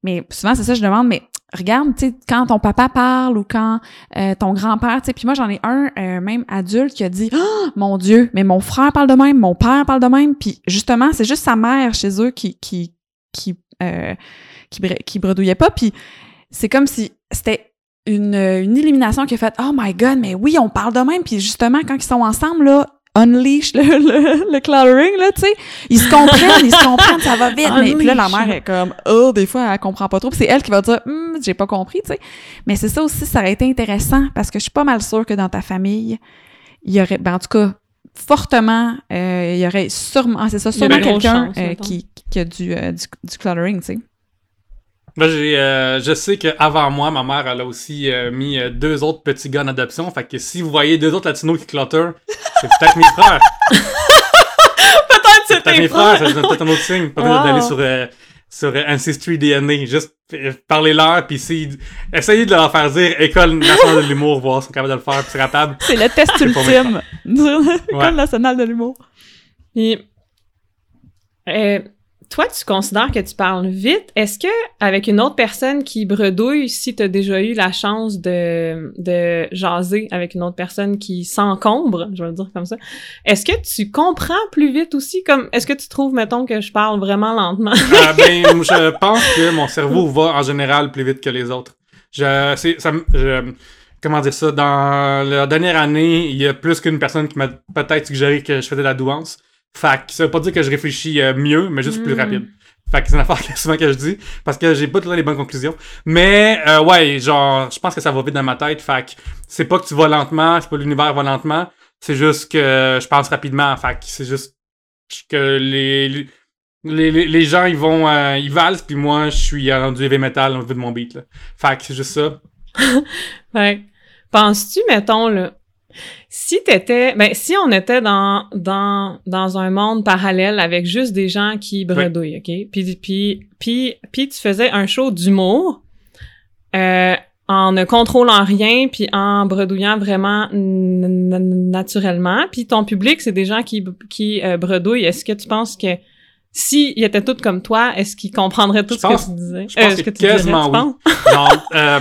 Mais souvent, c'est ça, je demande, mais regarde, tu sais, quand ton papa parle ou quand euh, ton grand-père, tu sais, puis moi, j'en ai un, euh, même adulte, qui a dit, oh, mon Dieu, mais mon frère parle de même, mon père parle de même, puis justement, c'est juste sa mère chez eux qui, qui, qui, euh, qui, qui bredouillait pas, puis c'est comme si c'était une, une élimination qui a fait, oh my god, mais oui, on parle de même, puis justement, quand ils sont ensemble, là, unleash le, le, le cluttering, là, tu sais. Ils se comprennent, ils se comprennent, ça va vite. Mais puis là, la mère est comme, oh, des fois, elle comprend pas trop. C'est elle qui va dire, Hum, j'ai pas compris, tu sais. Mais c'est ça aussi, ça aurait été intéressant parce que je suis pas mal sûre que dans ta famille, il y aurait, ben, en tout cas, fortement, euh, il y aurait sûrement, ah, c'est ça, sûrement quelqu'un euh, qui, qui a du, euh, du, du cluttering, tu sais. Moi, j'ai, euh, je sais qu'avant moi, ma mère, elle a aussi euh, mis euh, deux autres petits gars en adoption. Fait que si vous voyez deux autres latinos qui clutter, c'est peut-être mes frères. (laughs) Peut-être C'est peut-être mes frères, ça donne peut-être un autre signe. Pas besoin Wow. d'aller sur, euh, sur euh, Ancestry DNA. Juste parler-leur, puis si, essayez de leur faire dire École nationale de l'humour, voir si sont capables de le faire, puis c'est capable. C'est le test ultime de l'École Ouais. nationale de l'humour. Puis, euh, toi, tu considères que tu parles vite. Est-ce que avec une autre personne qui bredouille, si tu as déjà eu la chance de, de jaser avec une autre personne qui s'encombre, je vais le dire comme ça, est-ce que tu comprends plus vite aussi? Comme, est-ce que tu trouves, mettons, que je parle vraiment lentement? Euh, ben, (laughs) je pense que mon cerveau va en général plus vite que les autres. Je, c'est, ça, je- comment dire ça, dans la dernière année, il y a plus qu'une personne qui m'a peut-être suggéré que je faisais de la douance. Fait que ça veut pas dire que je réfléchis euh, mieux, mais juste plus Mm. rapide. Fait que c'est une affaire que souvent que je dis, parce que j'ai pas toujours les bonnes conclusions. Mais, euh, ouais, genre, je pense que ça va vite dans ma tête. Fait que c'est pas que tu vas lentement, c'est pas que l'univers va lentement, c'est juste que je pense rapidement. Fait que c'est juste que les, les, les, les- gens, ils vont, euh, ils valsent, puis moi, je suis rendu heavy metal au niveau de mon beat, là. Fait que c'est juste ça. (laughs) Ouais. Penses-tu, mettons, là, si t'étais, ben, si on était dans, dans, dans un monde parallèle avec juste des gens qui bredouillent, OK? Puis, puis, puis, puis tu faisais un show d'humour, euh, en ne contrôlant rien, puis en bredouillant vraiment naturellement. Puis ton public, c'est des gens qui, qui euh, bredouillent. Est-ce que tu penses que s'ils étaient tous comme toi, est-ce qu'ils comprendraient tout Je ce pense- que tu disais? je pense Euh, ce que tu dirais, quasiment tu oui. penses? Genre, euh,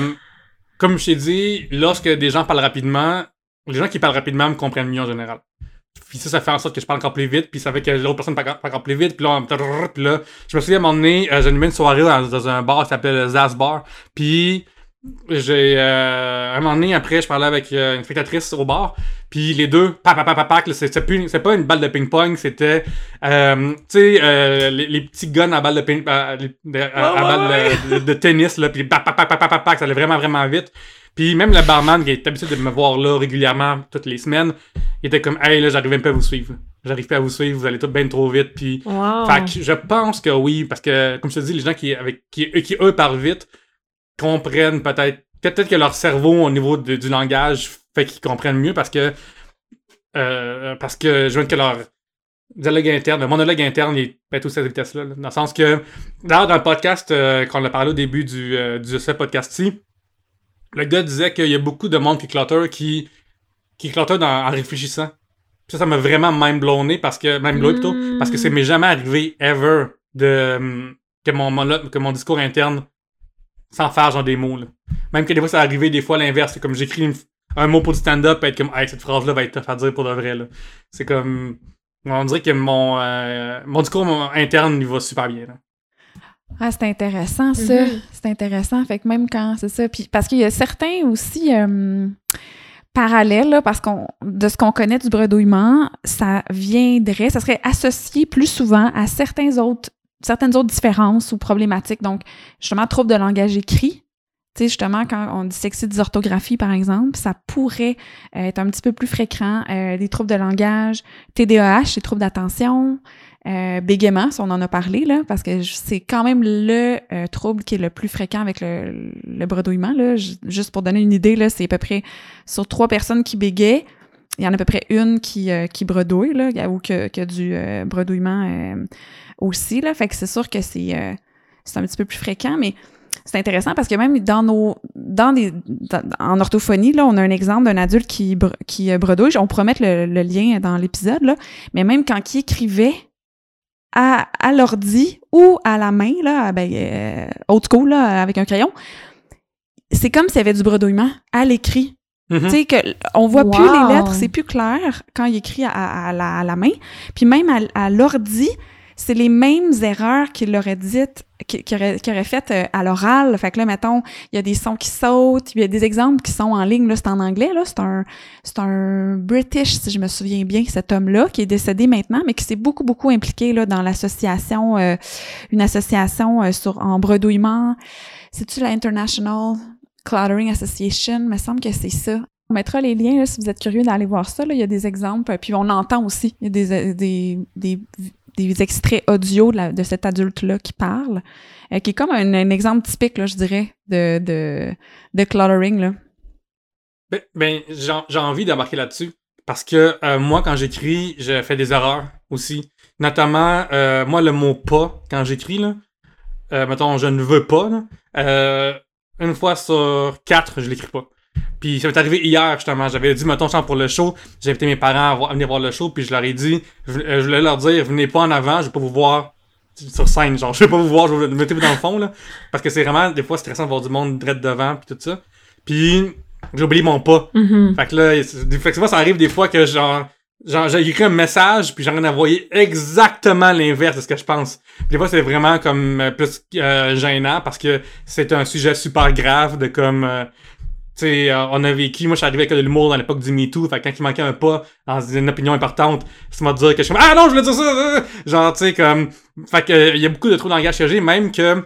comme je t'ai dit, lorsque des gens parlent rapidement, les gens qui parlent rapidement me comprennent mieux en général. Puis ça, ça fait en sorte que je parle encore plus vite, puis ça fait que l'autre personne parle encore plus vite, puis là, on- puis là, je me souviens à un moment donné, euh, j'animais une soirée dans, dans un bar qui s'appelle Zaz Bar, puis j'ai, euh, un moment donné, après, je parlais avec euh, une spectatrice au bar, puis les deux, c'est pas une balle de ping-pong, c'était, euh, tu sais, euh, les, les petits guns à balle de ping, à, à- à ouais, balle de, de- de tennis, là, puis pac pac pac pac, pac, ça allait vraiment, vraiment vite. Puis même le barman qui est habitué de me voir là régulièrement toutes les semaines, il était comme Hey là j'arrive même pas à vous suivre. J'arrive pas à vous suivre, vous allez tout bien trop vite. Puis Wow. fait que je pense que oui, parce que comme je te dis, les gens qui avec qui, eux- qui eux parlent vite comprennent peut-être peut-être que leur cerveau au niveau de- du langage fait qu'ils comprennent mieux parce que euh, parce que je veux que leur dialogue interne, le monologue interne il est à cette vitesse-là. là. dans le sens que d'ailleurs dans le podcast euh, qu'on a parlé au début du, euh, du ce podcast-ci, le gars disait qu'il y a beaucoup de monde qui clutter qui qui clutter dans- en réfléchissant. Ça, ça m'a vraiment mind blowné parce que, même blowé plutôt, parce que ça m'est jamais arrivé ever de, que mon, que mon discours interne faire genre des mots, là. Même que des fois, ça arrivé des fois l'inverse. C'est comme j'écris un mot pour du stand-up, et être comme, hey, cette phrase-là va être tough à dire pour de vrai, là. C'est comme, on dirait que mon, euh, mon discours mon- interne, il va super bien, là. Ah, c'est intéressant, ça. Mhm. C'est intéressant. Fait que même quand c'est ça. Puis parce qu'il y a certains aussi euh, parallèles, là, parce qu'on de ce qu'on connaît du bredouillement, ça viendrait, ça serait associé plus souvent à certains autres, certaines autres différences ou problématiques. Donc, justement, trouble de langage écrit. Tu sais, justement, quand on dit dyslexie dysorthographie, par exemple, ça pourrait euh, être un petit peu plus fréquent. Euh, des troubles de langage, TDAH, les troubles d'attention, euh, bégaiement, si on en a parlé, là, parce que c'est quand même le euh, trouble qui est le plus fréquent avec le, le bredouillement. Là. Juste pour donner une idée, c'est à peu près sur trois personnes qui bégaient, il y en a à peu près une qui, euh, qui bredouille, là, ou que, que du euh, bredouillement euh, aussi. Là. Fait que c'est sûr que c'est un petit peu plus fréquent, mais c'est intéressant parce que même dans nos dans des en orthophonie là on a un exemple d'un adulte qui qui bredouille on pourrait mettre le, le lien dans l'épisode là mais même quand il écrivait à, à l'ordi ou à la main là ben euh, old school là avec un crayon c'est comme s'il y avait du bredouillement à l'écrit Mhm. tu sais que on voit plus les lettres, c'est plus clair quand il écrit à, à la, à la main. Puis même à, à l'ordi, c'est les mêmes erreurs qu'il aurait dites, qu'il qu'il aurait, faites euh, à l'oral. Fait que là, mettons, il y a des sons qui sautent, il y a des exemples qui sont en ligne, là, c'est en anglais, là, c'est un, c'est un British, si je me souviens bien, cet homme-là, qui est décédé maintenant, mais qui s'est beaucoup, beaucoup impliqué, là, dans l'association, euh, une association euh, sur, en bredouillement. C'est-tu la International Cluttering Association? Il me semble que c'est ça. On mettra les liens si vous êtes curieux d'aller voir ça. Il y a des exemples, puis on entend aussi. Il y a des, des, des extraits audio de, cet adulte-là qui parle, euh, qui est comme un, exemple typique, là, je dirais, de, de, cluttering. Là. Ben, ben, j'ai envie d'embarquer là-dessus. Parce que euh, moi, quand j'écris, je fais des erreurs aussi. Notamment, euh, moi, le mot pas, quand j'écris, là, mettons, je ne veux pas, une fois sur quatre, je l'écris pas. Puis ça m'est arrivé hier, justement. J'avais dit, mettons, genre pour le show, j'ai invité mes parents à, venir voir le show, puis je leur ai dit, je, euh, je voulais leur dire, venez pas en avant, je vais pas vous voir sur scène, genre, je vais pas vous voir, je vais vous mettez-vous dans le fond, là. Parce que c'est vraiment, des fois, stressant de voir du monde direct devant, puis tout ça. Puis, j'ai oublié mon pas. Mhm. Fait que là, fait que ça arrive des fois que genre, genre j'ai écrit un message puis j'ai rien envoyé exactement l'inverse de ce que je pense. Puis des fois, c'est vraiment comme euh, plus euh, gênant parce que c'est un sujet super grave de comme euh, sais, euh, on a vécu, moi je suis arrivé avec de l'humour dans l'époque du MeToo, fait que quand il manquait un pas dans une opinion importante, c'est m'a dire que je suis Ah non, je voulais dire ça! ça! Genre, tu sais, comme. Fait que euh, il y a beaucoup de trous de langage que même que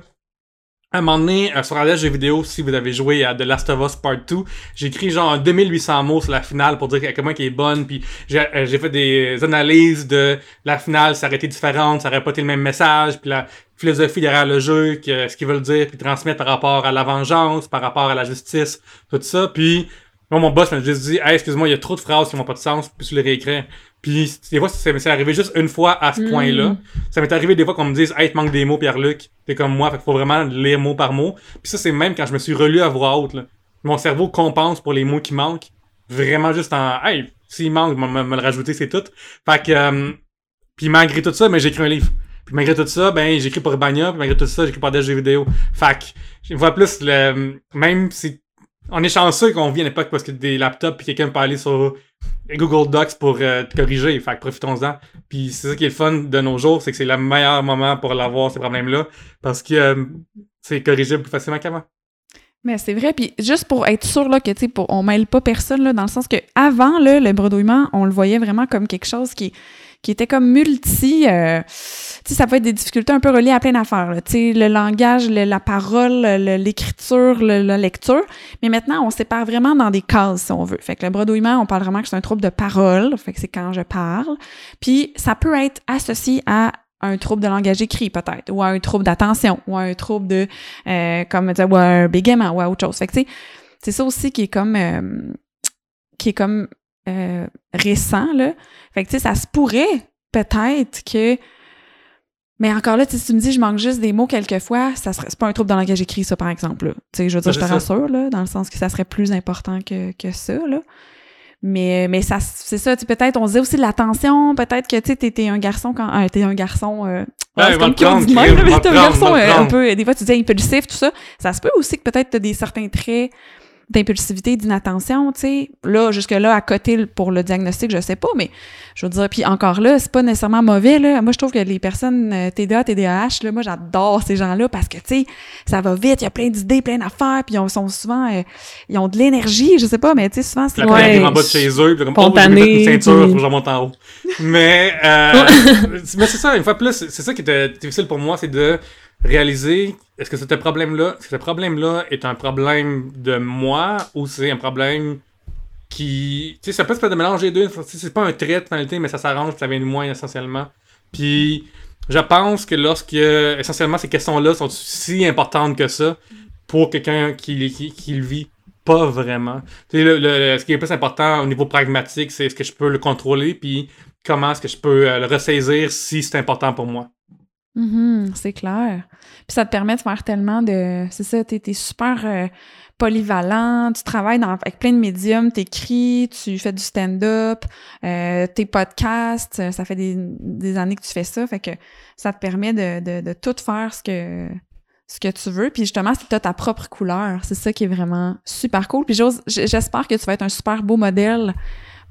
à un moment donné, euh, sur la lèche jeux vidéo, si vous avez joué à The Last of Us Part 2, j'ai écrit genre 2800 mots sur la finale pour dire point qu'elle est bonne, puis j'ai euh, j'ai fait des analyses de la finale, ça aurait été différente, ça aurait pas été le même message, puis la philosophie derrière le jeu, que, ce qu'ils veulent dire, puis transmettre par rapport à la vengeance, par rapport à la justice, tout ça, puis moi, mon boss m'a juste dit, hey, excuse-moi, il y a trop de phrases qui n'ont pas de sens, puis tu les réécrire. Puis, des fois, c'est c'est arrivé juste une fois à ce Mm. point-là. Ça m'est arrivé des fois qu'on me dise, hey, il te manque des mots, Pierre-Luc. T'es comme moi, fait qu'il faut vraiment lire mot par mot. Puis ça, c'est même quand je me suis relu à voix haute, là. Mon cerveau compense pour les mots qui manquent. Vraiment juste en, hey, s'il manque, me, me- me le rajouter, c'est tout. Fait que, euh, puis malgré tout ça, ben, j'ai écrit un livre. Puis malgré tout ça, ben, j'ai écrit pour Urbania, puis malgré tout ça, j'ai écrit pour des jeux vidéo. Fait que, je vois plus le, même si, on est chanceux qu'on vit à une époque parce que des laptops puis quelqu'un peut aller sur Google Docs pour euh, te corriger. Fait que profitons-en. Puis c'est ça qui est le fun de nos jours, c'est que c'est le meilleur moment pour l'avoir, ces problèmes-là. Parce que euh, c'est corrigeable plus facilement qu'avant. Mais c'est vrai, puis juste pour être sûr là, que tu on mêle pas personne là, dans le sens que avant le bredouillement, on le voyait vraiment comme quelque chose qui, qui était comme multi. euh, tu sais, ça peut être des difficultés un peu reliées à plein d'affaires. Tu sais, le langage, la parole, le- l'écriture, la lecture. Mais maintenant, on sépare vraiment dans des cases, si on veut. Fait que le bredouillement, on parle vraiment que c'est un trouble de parole. Fait que c'est quand je parle. Puis ça peut être associé à un trouble de langage écrit, peut-être, ou à un trouble d'attention, ou à un trouble de, euh, comme ou à un bégaiement, ou à autre chose. Fait que, tu sais, c'est ça aussi qui est comme, euh, qui est comme euh, récent, là. Fait que, tu sais, ça se pourrait, peut-être, que mais encore là, tu si tu me dis je manque juste des mots quelquefois, ça serait c'est pas un trouble de langage écrit, ça, par exemple. là. Tu sais, je veux dire, je te rassure, là, dans le sens que ça serait plus important que, que ça, là. Mais, mais ça, c'est ça, tu sais, peut-être, on disait aussi de l'attention, peut-être que, tu t'es un garçon quand, euh, t'es un garçon, euh, Ouais, c'est (laughs) il va comme qui on prendre, dit même, mais t'es un garçon euh, un peu, des fois, tu disais impulsif, tout ça. Ça se peut aussi que peut-être t'as des certains traits d'impulsivité, d'inattention, tu sais. Là, jusque-là, à côté pour le diagnostic, je sais pas, mais je veux dire, puis encore là, c'est pas nécessairement mauvais, là. Moi, je trouve que les personnes euh, TDA, TDAH, là, moi, j'adore ces gens-là parce que, tu sais, ça va vite, il y a plein d'idées, plein d'affaires, puis ils sont souvent, euh, ils ont de l'énergie, je sais pas, mais tu sais, souvent, c'est... La Ouais. première en bas de chez eux, puis comme, oh, je vais Spontané, mettre une ceinture, puis- je remonte en haut. Mais, euh, (laughs) mais c'est ça, une fois plus, c'est c'est ça qui était difficile pour moi, c'est de réaliser, est-ce que ce problème-là, ce problème-là est un problème de moi, ou c'est un problème qui, tu sais, ça peut se faire de mélanger deux, c'est pas un trait de finalité, mais ça s'arrange, ça vient de moi, essentiellement. Puis, je pense que lorsque, essentiellement, ces questions-là sont si importantes que ça, pour quelqu'un qui, qui, qui le vit pas vraiment. Tu sais, le, le- ce qui est plus important au niveau pragmatique, c'est est-ce que je peux le contrôler, puis comment est-ce que je peux euh, le ressaisir si c'est important pour moi. Mhm, c'est clair. Puis ça te permet de faire tellement de... C'est ça, t'es, t'es super euh, polyvalent, tu travailles dans, avec plein de médiums, t'écris, tu fais du stand-up, euh, tes podcasts, euh, ça fait des, des années que tu fais ça, fait que ça te permet de, de, de tout faire ce que ce que tu veux, puis justement, c'est t'as ta propre couleur. C'est ça qui est vraiment super cool. Puis j'espère que tu vas être un super beau modèle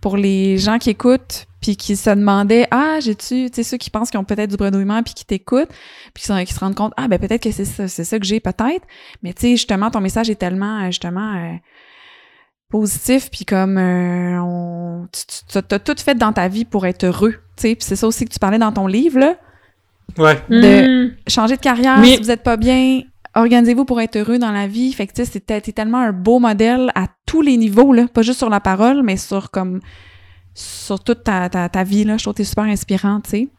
pour les gens qui écoutent puis qui se demandaient ah j'ai-tu tu sais ceux qui pensent qu'ils ont peut-être du bredouillement puis qui t'écoutent puis qui, se- qui se rendent compte ah ben peut-être que c'est ça c'est ça que j'ai peut-être mais tu sais justement ton message est tellement euh, justement euh, positif puis comme euh, on tu as tout fait dans ta vie pour être heureux tu sais puis c'est ça aussi que tu parlais dans ton livre là Ouais. de- Hmm. changer de carrière Mais- si vous êtes pas bien organisez-vous pour être heureux dans la vie fait que tu sais c'est tellement un beau modèle à tous les niveaux là pas juste sur la parole mais sur comme sur toute ta, ta, ta vie là je trouve que t'es super inspirante tu sais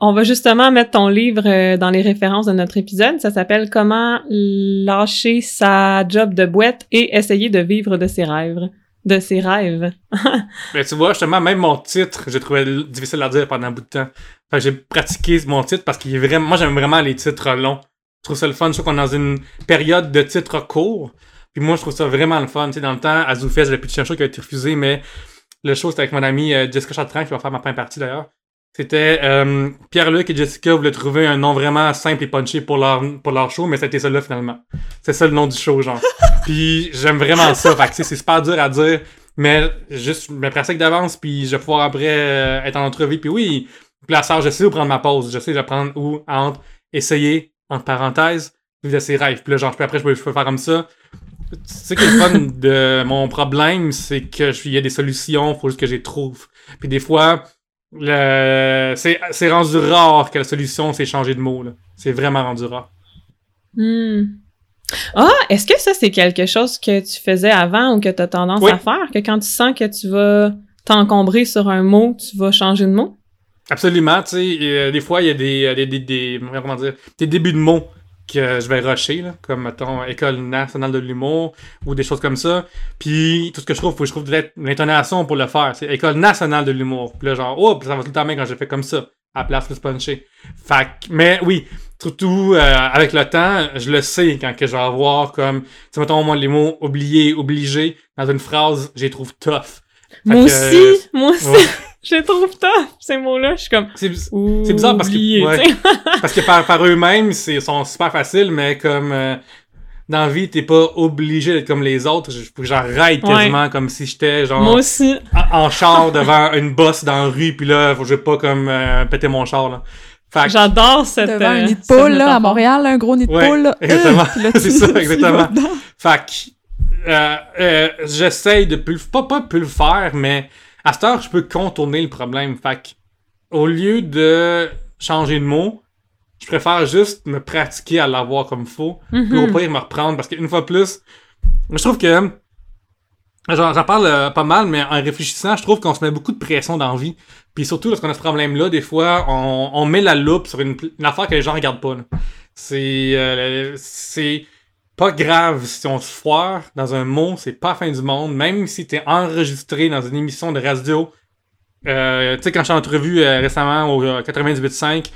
On va justement mettre ton livre euh, dans les références de notre épisode. Ça s'appelle Comment lâcher sa job de boîte et essayer de vivre de ses rêves. De ses rêves. Mais (laughs) tu vois, justement, même mon titre, j'ai trouvé difficile à dire pendant un bout de temps. Fait que j'ai pratiqué mon titre parce qu'il est vraiment. Moi, j'aime vraiment les titres longs. Je trouve ça le fun. Je trouve qu'on est dans une période de titres courts. Puis moi, je trouve ça vraiment le fun. Tu sais, dans le temps, à j'avais plus de show qui a été refusé, mais le show, c'était avec mon ami euh, Jessica Chartrand, qui va faire ma première partie d'ailleurs. C'était euh, Pierre-Luc et Jessica voulaient trouver un nom vraiment simple et punché pour leur, pour leur show, mais c'était ça là finalement. C'est ça le nom du show, genre. (laughs) puis j'aime vraiment ça. Fait que tu sais, c'est super dur à dire, mais juste me pratique d'avance, puis je vais pouvoir après euh, être en entrevue. Puis oui, puis là, ça, je sais où prendre ma pause. Je sais de prendre où entre essayer, entre parenthèses, vivre de ses rêves. Puis là, genre, après, je peux, je peux faire comme ça. Tu sais que le fun (laughs) de mon problème, c'est que il y a des solutions, faut juste que je les trouve. Puis des fois, le, c'est, rendu rare que la solution, c'est changer de mot. là. C'est vraiment rendu rare. Hmm. Ah, est-ce que ça, c'est quelque chose que tu faisais avant ou que tu as tendance Oui. à faire? Que quand tu sens que tu vas t'encombrer sur un mot, tu vas changer de mot? Absolument, tu sais, euh, des fois, il y a des, euh, des, des, des- comment dire, des débuts de mots que je vais rusher, là, comme, mettons, École nationale de l'humour, ou des choses comme ça. Puis, tout ce que je trouve, faut que je trouve de l'intonation pour le faire. C'est École nationale de l'humour. Puis là, genre, oh, ça va tout le temps bien quand j'ai fait comme ça, à la place de se puncher. Fait que- mais oui, surtout, euh, avec le temps, je le sais quand que je vais avoir comme, tu sais, mettons, moi, les mots oubliés, obligés, dans une phrase, je les trouve tough. Fait Moi que, aussi, euh, moi aussi, ouais. (laughs) je trouve tough, ces mots-là. Je suis comme, C'est bizarre parce que- ouais. (laughs) Parce que par, par eux-mêmes, c'est sont super faciles, mais comme euh, dans la vie, t'es pas obligé d'être comme les autres. J'arrête Ouais. quasiment comme si j'étais genre Moi aussi. en, char devant une bosse dans la rue, puis là, faut que je vais pas comme euh, péter mon char là. J'adore cette. devant euh, un nid de poule là, à. Montréal là, un gros nid de Ouais, poule là. exactement. Euh, (laughs) C'est ça, exactement. que, euh, euh, j'essaye de plus, pas, pas plus le faire, mais à cette heure, je peux contourner le problème. Fait que, au lieu de changer de mot, je préfère juste me pratiquer à l'avoir comme faut, puis au Mhm. pire me reprendre, parce qu'une fois plus, je trouve que, j'en j'en parle euh, pas mal, mais en réfléchissant, je trouve qu'on se met beaucoup de pression dans la vie. Puis surtout, lorsqu'on a ce problème-là, des fois, on, on met la loupe sur une, une affaire que les gens regardent pas. C'est euh, c'est pas grave si on se foire dans un mot, c'est pas la fin du monde. Même si t'es enregistré dans une émission de radio. Euh, tu sais, quand j'ai entrevu euh, récemment au euh, 98.5,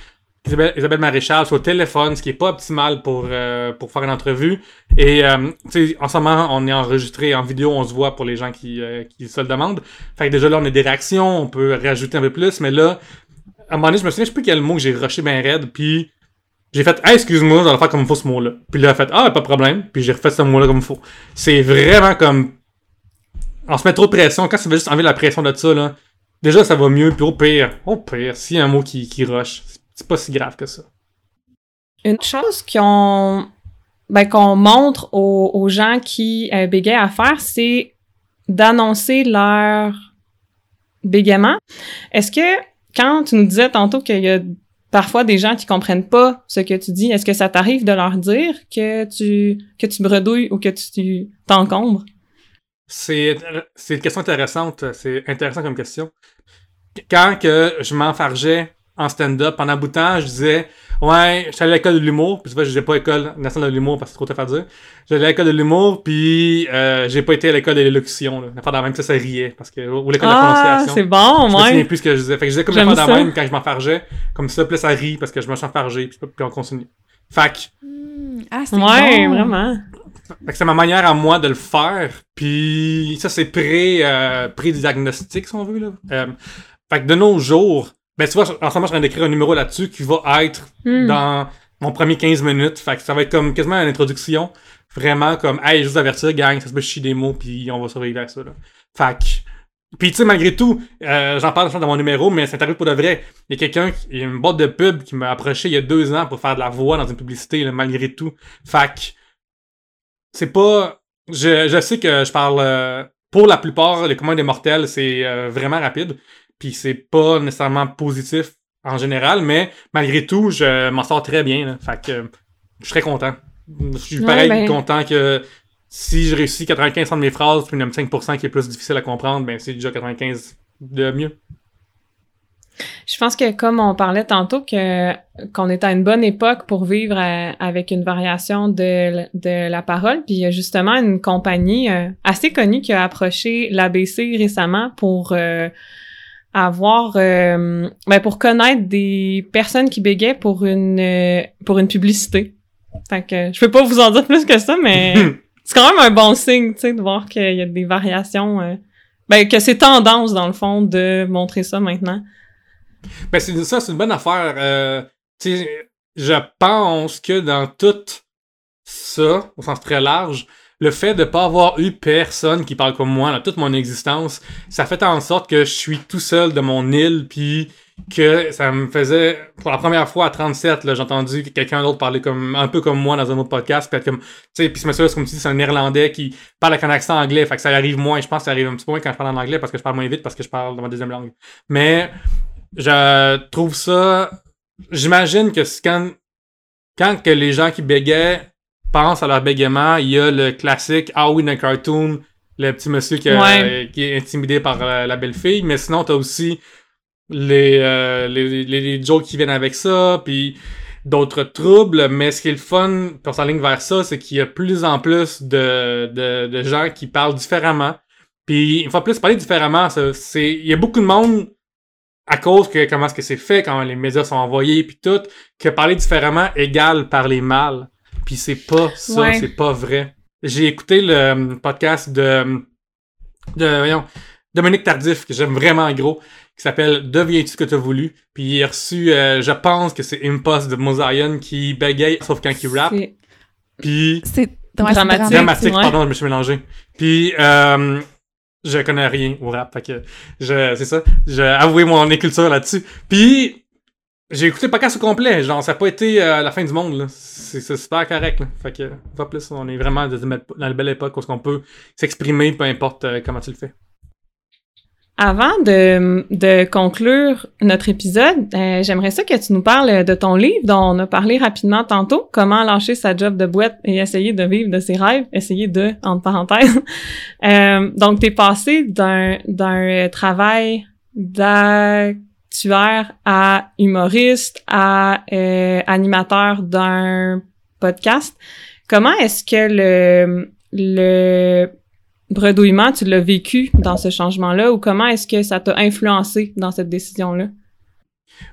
Isabelle, Isabelle Maréchal sur le téléphone, ce qui est pas optimal pour, euh, pour faire une entrevue. Et euh, en ce moment, on est enregistré en vidéo, on se voit pour les gens qui, qui se le demandent. Fait que déjà là, on a des réactions, on peut rajouter un peu plus, mais là, à un moment donné, je me souviens, je sais plus quel mot que j'ai rushé bien raide, puis j'ai fait excuse-moi, le faire comme faut ce mot-là. Puis là, elle a fait Ah, pas de problème, puis j'ai refait ce mot-là comme faut. C'est vraiment comme. On se met trop de pression. Quand ça veut juste enlever la pression de ça, là, déjà ça va mieux, puis au pire, au pire, s'il y a un mot qui, qui rush, c'est pas si grave que ça. Une chose qu'on ben, qu'on montre aux, aux gens qui euh, bégayent à faire, c'est d'annoncer leur bégaiement. Est-ce que quand tu nous disais tantôt qu'il y a parfois des gens qui comprennent pas ce que tu dis, est-ce que ça t'arrive de leur dire que tu que tu bredouilles ou que tu t'encombres? C'est une question intéressante. C'est intéressant comme question. Quand que je m'enfargeais en stand-up, pendant un bout de temps, je disais Ouais, j'étais à l'école de l'humour, puis tu vois, je disais pas école nationale de l'humour parce que c'est trop tough à dire. J'allais à l'école de l'humour, puis euh, j'ai pas été à l'école de l'élocution. Là. La fois même ça, ça riait. Parce que, ou l'école de la Ah, prononciation. c'est bon, Je me souviens ouais. plus ce que je disais. Fait que je disais comme J'aime la fois ça. même quand je m'enfargeais. Comme ça, puis ça rit parce que je me suis enfargé, puis, puis on continue. Fait que Hmm, Ah, c'est Ouais, bon. vraiment. Fait que c'est ma manière à moi de le faire. Puis ça, c'est pré, euh, pré-diagnostic, si on veut. Là. Euh, fait que de nos jours, ben tu vois, en ce moment, je suis en train d'écrire un numéro là-dessus qui va être Hmm. dans mon premier 15 minutes. Fait que ça va être comme quasiment une introduction. Vraiment comme, hey, juste avertir, gang, ça se peut chier des mots, puis on va survivre avec ça. Là. Fait que... Puis tu sais, malgré tout, euh, j'en parle dans mon numéro, mais c'est arrivé pour de vrai. Il y a quelqu'un, il y a une boîte de pub qui m'a approché il y a deux ans pour faire de la voix dans une publicité, là, malgré tout. Fait que c'est pas. Je, je sais que je parle. euh, pour la plupart, les communs des mortels, c'est euh, vraiment rapide. Puis c'est pas nécessairement positif en général, mais malgré tout, je m'en sors très bien. là. Fait que je suis très content. Je suis Ouais, pareil ben- content que si je réussis 95% de mes phrases, puis il y en a 5% qui est plus difficile à comprendre, ben c'est déjà 95 de mieux. Je pense que comme on parlait tantôt que qu'on est à une bonne époque pour vivre euh, avec une variation de, de la parole, puis il y a justement une compagnie euh, assez connue qui a approché l'ABC récemment pour euh, avoir euh, ben, pour connaître des personnes qui bégaient pour une euh, pour une publicité. Fait que je peux pas vous en dire plus que ça, mais (laughs) c'est quand même un bon signe, tu sais, de voir qu'il y a des variations, euh, ben que c'est tendance dans le fond de montrer ça maintenant. Ben, c'est ça, c'est une bonne affaire. Euh, tu sais, je pense que dans tout ça, au sens très large, le fait de pas avoir eu personne qui parle comme moi dans toute mon existence, ça fait en sorte que je suis tout seul de mon île, puis que ça me faisait, pour la première fois à 37, là, j'ai entendu quelqu'un d'autre parler comme, un peu comme moi dans un autre podcast, puis être comme, tu sais, puis ce monsieur comme tu dis, c'est un néerlandais qui parle avec un accent anglais, fait que ça arrive moins, je pense que ça arrive un petit peu moins quand je parle en anglais parce que je parle moins vite parce que je parle dans ma deuxième langue. Mais, je trouve ça. J'imagine que quand, quand que les gens qui bégaient pensent à leur bégaiement, il y a le classique Ah oui, d'un cartoon, le petit monsieur qui, a- Ouais. qui est intimidé par euh, la belle fille, mais sinon, t'as aussi les, euh, les, les, les jokes qui viennent avec ça, puis d'autres troubles, mais ce qui est le fun, pour s'enligne vers ça, c'est qu'il y a plus en plus de, de, de gens qui parlent différemment. Puis, une fois plus, parler différemment, c'est, il y a beaucoup de monde à cause que comment est-ce que c'est fait, quand les médias sont envoyés, puis tout, que parler différemment égale parler mal. Puis c'est pas ça, Ouais. c'est pas vrai. J'ai écouté le euh, podcast de, de voyons, Dominique Tardif, que j'aime vraiment gros, qui s'appelle Deviens-tu ce que t'as voulu. Puis il a reçu, euh, je pense que c'est Impost de Mosaïon qui bégaye, sauf quand il rappe. C'est- Puis C'est Dramatique. dramatique, ouais. pardon, je me suis mélangé. Puis, euh, je connais rien au rap, fait que, je, c'est ça, j'ai avoué mon inculture là-dessus. Puis, j'ai écouté le podcast au complet, genre, ça n'a pas été euh, la fin du monde, là. C'est, super correct, là. Fait que, pas plus, on est vraiment dans la belle époque où on peut s'exprimer, peu importe euh, comment tu le fais. Avant de, conclure notre épisode, euh, j'aimerais ça que tu nous parles de ton livre dont on a parlé rapidement tantôt, Comment lâcher sa job de boîte et essayer de vivre de ses rêves, essayer de, entre parenthèses. (laughs) Donc, t'es passé d'un, travail d'actuaire à humoriste à euh, animateur d'un podcast. Comment est-ce que le, le bredouillement, tu l'as vécu dans ce changement-là ou comment est-ce que ça t'a influencé dans cette décision-là?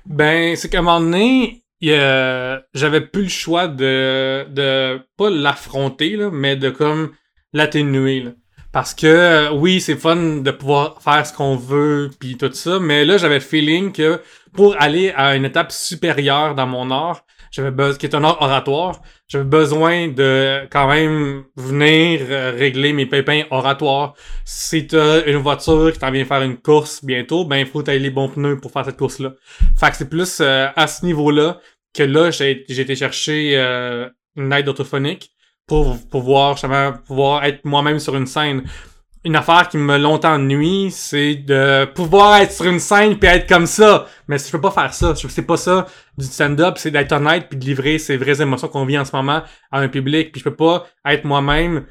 Ben, c'est qu'à un moment donné, j'avais plus le choix de, de pas l'affronter, mais de comme l'atténuer. Là. Parce que euh, oui, c'est fun de pouvoir faire ce qu'on veut puis tout ça, mais là j'avais le feeling que pour aller à une étape supérieure dans mon art, j'avais besoin qui est un art oratoire, j'avais besoin de quand même venir euh, régler mes pépins oratoires. Si t'as une voiture qui t'en vient faire une course bientôt, ben faut que t'aies les bons pneus pour faire cette course-là. Fait que c'est plus euh, à ce niveau-là que là j'ai j'ai été chercher euh, une aide orthophonique pour pouvoir justement pouvoir être moi-même sur une scène. Une affaire qui me longtemps nuit, c'est de pouvoir être sur une scène puis être comme ça. Mais je peux pas faire ça. C'est pas ça du stand-up, c'est d'être honnête puis de livrer ses vraies émotions qu'on vit en ce moment à un public. Puis je peux pas être moi-même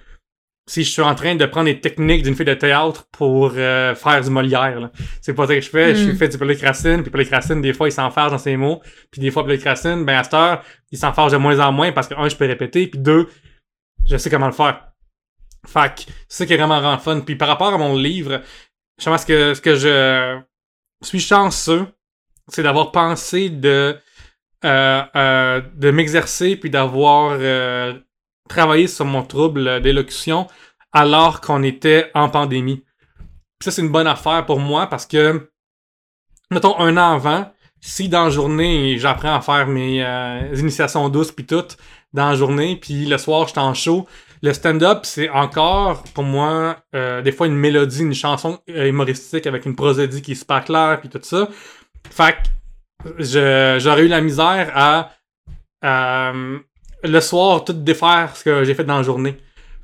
si je suis en train de prendre des techniques d'une fille de théâtre pour euh, faire du Molière. là. C'est pas ça que je fais. Je Mm. fais du Paulic Racine, puis Paulic Racine, des fois, il s'enfarge dans ses mots. Puis des fois, Paulic Racine, ben à cette heure, il s'enfarge de moins en moins parce que, un, je peux répéter, puis deux, je sais comment le faire. Fait que c'est ça qui est vraiment vraiment fun. Puis par rapport à mon livre, je pense que ce que je suis chanceux, c'est d'avoir pensé de euh, euh, m'exercer puis d'avoir euh, travaillé sur mon trouble d'élocution alors qu'on était en pandémie. Ça c'est une bonne affaire pour moi parce que mettons un an avant, si dans la journée j'apprends à faire mes initiations douces puis tout dans la journée puis le soir j'étais en show, le stand-up c'est encore pour moi euh, des fois une mélodie, une chanson euh, humoristique avec une prosodie qui est super claire puis tout ça. Fait que j'aurais eu la misère à, euh, le soir tout défaire ce que j'ai fait dans la journée.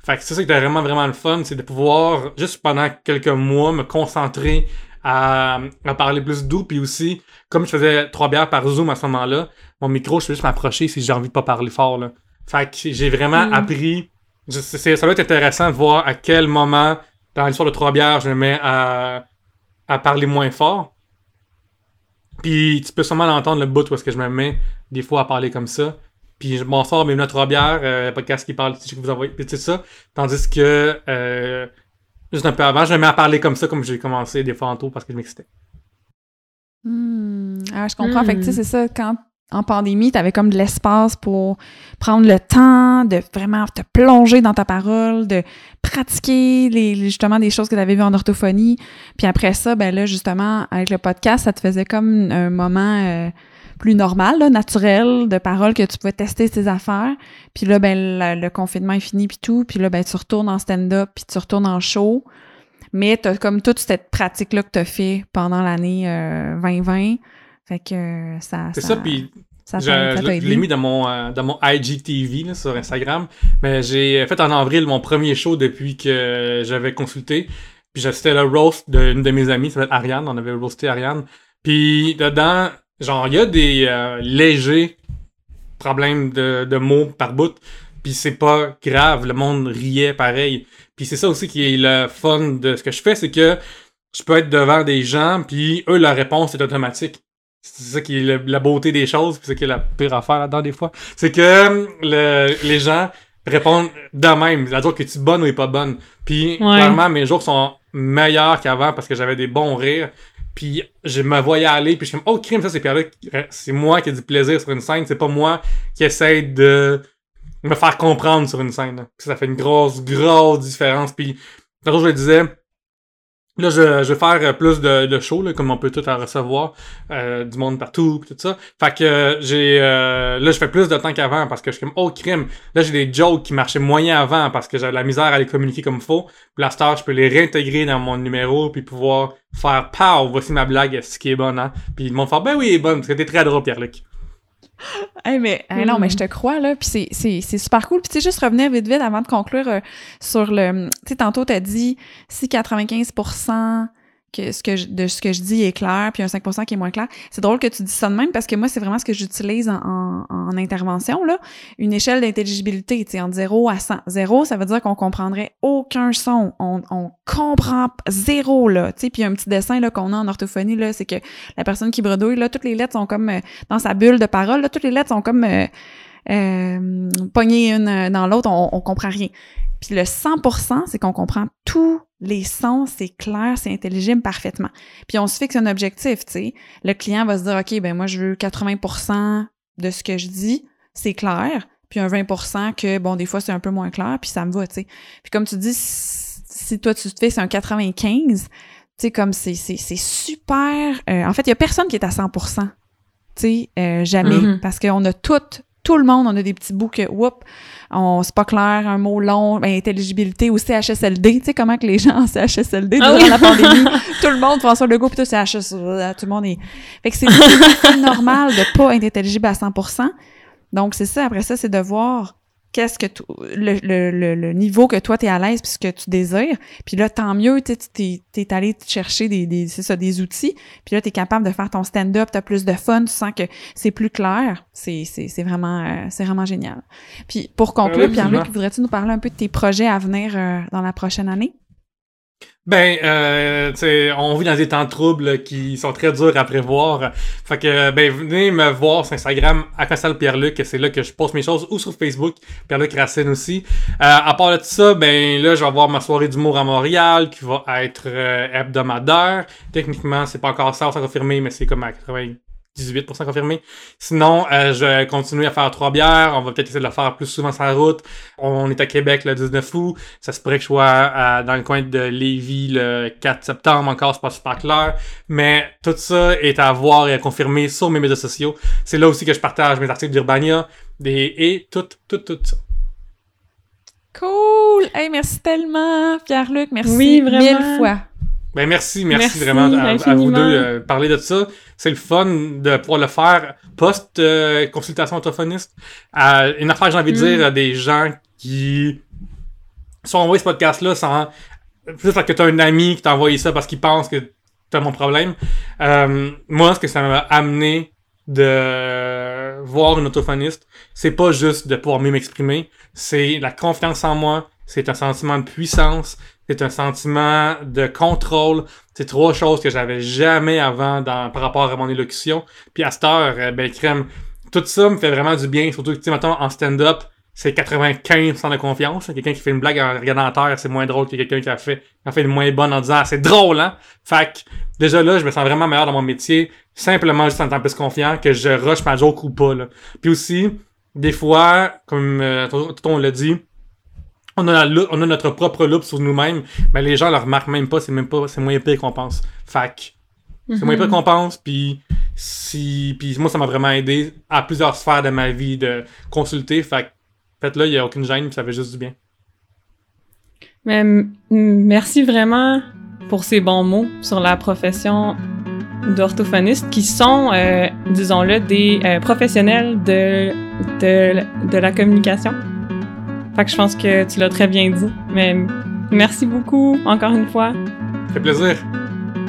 Fait que ça, c'était vraiment, vraiment le fun, c'est de pouvoir, juste pendant quelques mois, me concentrer à, à parler plus doux, puis aussi, comme je faisais trois bières par Zoom à ce moment-là, mon micro, je peux juste m'approcher si j'ai envie de pas parler fort, là. Fait que j'ai vraiment Mm. appris, je- ça va être intéressant de voir à quel moment, dans l'histoire de trois bières, je me mets à, à parler moins fort. Puis tu peux sûrement l'entendre le bout où est-ce que je me mets des fois à parler comme ça. Puis je m'en sors, à Trois Bières, euh, podcast qui parle, que vous envoyez, puis tout ça. Tandis que euh, juste un peu avant, je me mets à parler comme ça, comme j'ai commencé des fois en tôt parce que je m'excitais. Hmm. Ah, je comprends. Hmm. Fait que, tu sais, c'est ça, quand en pandémie, tu avais comme de l'espace pour prendre le temps de vraiment te plonger dans ta parole, de pratiquer les, justement des choses que tu avais vues en orthophonie. Puis après ça, ben là, justement, avec le podcast, ça te faisait comme un moment euh, plus normal, naturel, de parole que tu pouvais tester tes affaires. Puis là, ben, le confinement est fini, puis tout. Puis là, ben, tu retournes en stand-up, puis tu retournes en show. Mais tu comme toute cette pratique-là que tu as fait pendant l'année euh, 2020. Fait que ça. C'est ça, puis ça je, t'a- ça je l'ai- je l'ai aidé. mis dans mon, euh, dans mon IGTV là, sur Instagram. Mais j'ai fait en avril mon premier show depuis que j'avais consulté. Puis c'était le roast d'une de mes amies, ça s'appelle Ariane. On avait roasté Ariane. Puis dedans, genre, il y a des euh, légers problèmes de, de mots par bout. Puis c'est pas grave, le monde riait pareil. Puis c'est ça aussi qui est le fun de ce que je fais, c'est que je peux être devant des gens, puis eux, leur réponse est automatique. C'est ça qui est le- la beauté des choses, puis c'est qui est la pire affaire là-dedans des fois. C'est que euh, le- les gens répondent de même. C'est-à-dire que tu es bonne ou pas bonne? Puis Ouais. clairement, mes jours sont meilleurs qu'avant parce que j'avais des bons rires. Puis je me voyais aller, puis je suis comme, oh, crime, ça c'est Pierre-Luc. C'est moi qui ai du plaisir sur une scène, c'est pas moi qui essaie de me faire comprendre sur une scène. Puis ça fait une grosse, grosse différence. Puis, tantôt je le disais, là, je, je vais faire euh, plus de, de shows, là, comme on peut tout en recevoir, euh, du monde partout, tout ça. Fait que euh, j'ai... euh, là, je fais plus de temps qu'avant, parce que je suis comme, oh, crime. Là, j'ai des jokes qui marchaient moyen avant, parce que j'avais la misère à les communiquer comme faut. Puis la je peux les réintégrer dans mon numéro, puis pouvoir faire, pow, voici ma blague, ce qui est bonne, hein. Puis le monde fait, ben oui, elle est bonne, parce que t'es très drôle, Pierre-Luc. Mais, non, mais je te crois, là. Puis c'est- super cool. Puis tu sais, juste revenir vite, vite avant de conclure euh, sur le. Tu sais, tantôt, t'as dit si 95 que ce que je- de ce que je dis est clair, puis un 5 qui est moins clair. C'est drôle que tu dis ça de même parce que moi, c'est vraiment ce que j'utilise en, en, en intervention, là. Une échelle d'intelligibilité, tu sais, entre 0 à 100. 0, ça veut dire qu'on comprendrait aucun son. On, on comprend zéro, là. Tu sais, puis un petit dessin, là, qu'on a en orthophonie, là, c'est que la personne qui bredouille, là, toutes les lettres sont comme euh, dans sa bulle de parole, là, toutes les lettres sont comme euh, euh, pognées une euh, dans l'autre, on, on comprend rien. Puis le 100%, c'est qu'on comprend tous les sons, c'est clair, c'est intelligible parfaitement. Puis on se fixe un objectif, tu sais. Le client va se dire, OK, ben moi, je veux 80% de ce que je dis, c'est clair, puis un 20% que, bon, des fois, c'est un peu moins clair, puis ça me va, tu sais. Puis comme tu dis, si toi, tu te fais, c'est un 95, tu sais, comme c'est super... Euh, en fait, il y a personne qui est à 100% tu sais, euh, jamais, Mhm. parce qu'on a tout, tout le monde, on a des petits bouts que, whoop, on c'est pas clair, un mot long, ben, intelligibilité ou CHSLD, tu sais comment que les gens en CHSLD Ah durant oui. la pandémie, (laughs) tout le monde, François Legault, puis tout CHSLD, tout le monde est... Fait que c'est (laughs) normal de pas être intelligible à 100%. Donc, c'est ça, après ça, c'est de voir qu'est-ce que tu- le, le, le, le niveau que toi, tu es à l'aise puis ce que tu désires. Puis là, tant mieux, tu es, t'es allé chercher des, des, c'est ça, des outils. Puis là, tu es capable de faire ton stand-up, tu as plus de fun, tu sens que c'est plus clair. C'est, c'est, c'est vraiment, euh, c'est vraiment génial. Puis pour conclure, oui, Pierre-Luc, voudrais-tu nous parler un peu de tes projets à venir euh, dans la prochaine année? Ben, euh, on vit dans des temps troubles qui sont très durs à prévoir. Fait que, ben, venez me voir sur Instagram, à Constal Pierre-Luc, c'est là que je poste mes choses, ou sur Facebook, Pierre-Luc Racine aussi. Euh, à part de ça, ben, là, je vais avoir ma soirée d'humour à Montréal, qui va être euh, hebdomadaire. Techniquement, c'est pas encore ça, on s'est confirmé, mais c'est comme à 98% confirmé. Sinon, euh, je vais continuer à faire trois bières. On va peut-être essayer de le faire plus souvent sur la route. On est à Québec le 19 août. Ça se pourrait que je sois à- dans le coin de Lévis le 4 septembre. Encore, c'est pas super clair. Mais tout ça est à voir et à confirmer sur mes médias sociaux. C'est là aussi que je partage mes articles d'Urbania des, et tout, tout, tout ça. Cool! Hey, merci tellement, Pierre-Luc. Merci Oui, vraiment. mille fois. Ben merci, merci, Merci vraiment à, à vous deux euh, parler de ça. C'est le fun de pouvoir le faire post euh, consultation orthophoniste. Euh, une affaire que j'ai envie de Mm. dire à des gens qui sont envoyés ce podcast là sans juste parce que t'as un ami qui t'a envoyé ça parce qu'il pense que t'as mon problème. Euh, moi, ce que ça m'a amené de voir une orthophoniste, c'est pas juste de pouvoir mieux m'exprimer, c'est la confiance en moi, c'est un sentiment de puissance, c'est un sentiment de contrôle. C'est trois choses que j'avais jamais avant dans, par rapport à mon élocution. Puis à cette heure, euh, ben crème, tout ça me fait vraiment du bien. Surtout que, tu sais, en stand-up, c'est 95% de confiance. Quelqu'un qui fait une blague en regardant en terre, c'est moins drôle que quelqu'un qui a fait, qui a fait une moins bonne en disant Ah, c'est drôle, hein? Fait que, déjà là, je me sens vraiment meilleur dans mon métier, simplement juste en étant plus confiant que je rush ma joke ou pas, là. Puis aussi, des fois, comme euh, tout on l'a dit, on a, on notre propre loupe sur nous-mêmes, mais les gens le remarquent même pas, c'est même pas, c'est moins pire qu'on pense. Que, c'est moins pire qu'on pense, puis si, puis moi ça m'a vraiment aidé à plusieurs sphères de ma vie de consulter. Fait faites-le, il y a aucune gêne, puis ça fait juste du bien. Mais merci vraiment pour ces bons mots sur la profession d'orthophoniste qui sont, euh, disons-le, des euh, professionnels de, de, de la communication. Fait que je pense que tu l'as très bien dit. Mais merci beaucoup, encore une fois. Ça fait plaisir.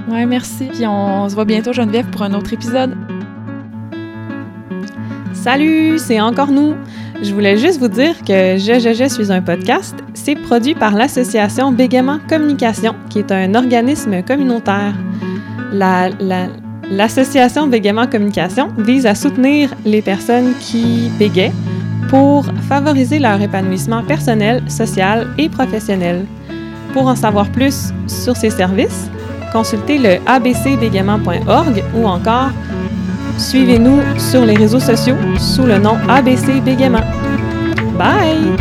Ouais, merci. Puis on se voit bientôt, Geneviève, pour un autre épisode. Salut, c'est encore nous. Je voulais juste vous dire que Je, Je, Je suis un podcast. C'est produit par l'association Bégaiement Communication, qui est un organisme communautaire. La- la- L'association Bégaiement Communication vise à soutenir les personnes qui bégayent pour favoriser leur épanouissement personnel, social et professionnel. Pour en savoir plus sur ces services, consultez le abcbégaiement.org ou encore Suivez-nous sur les réseaux sociaux sous le nom ABC. Bye!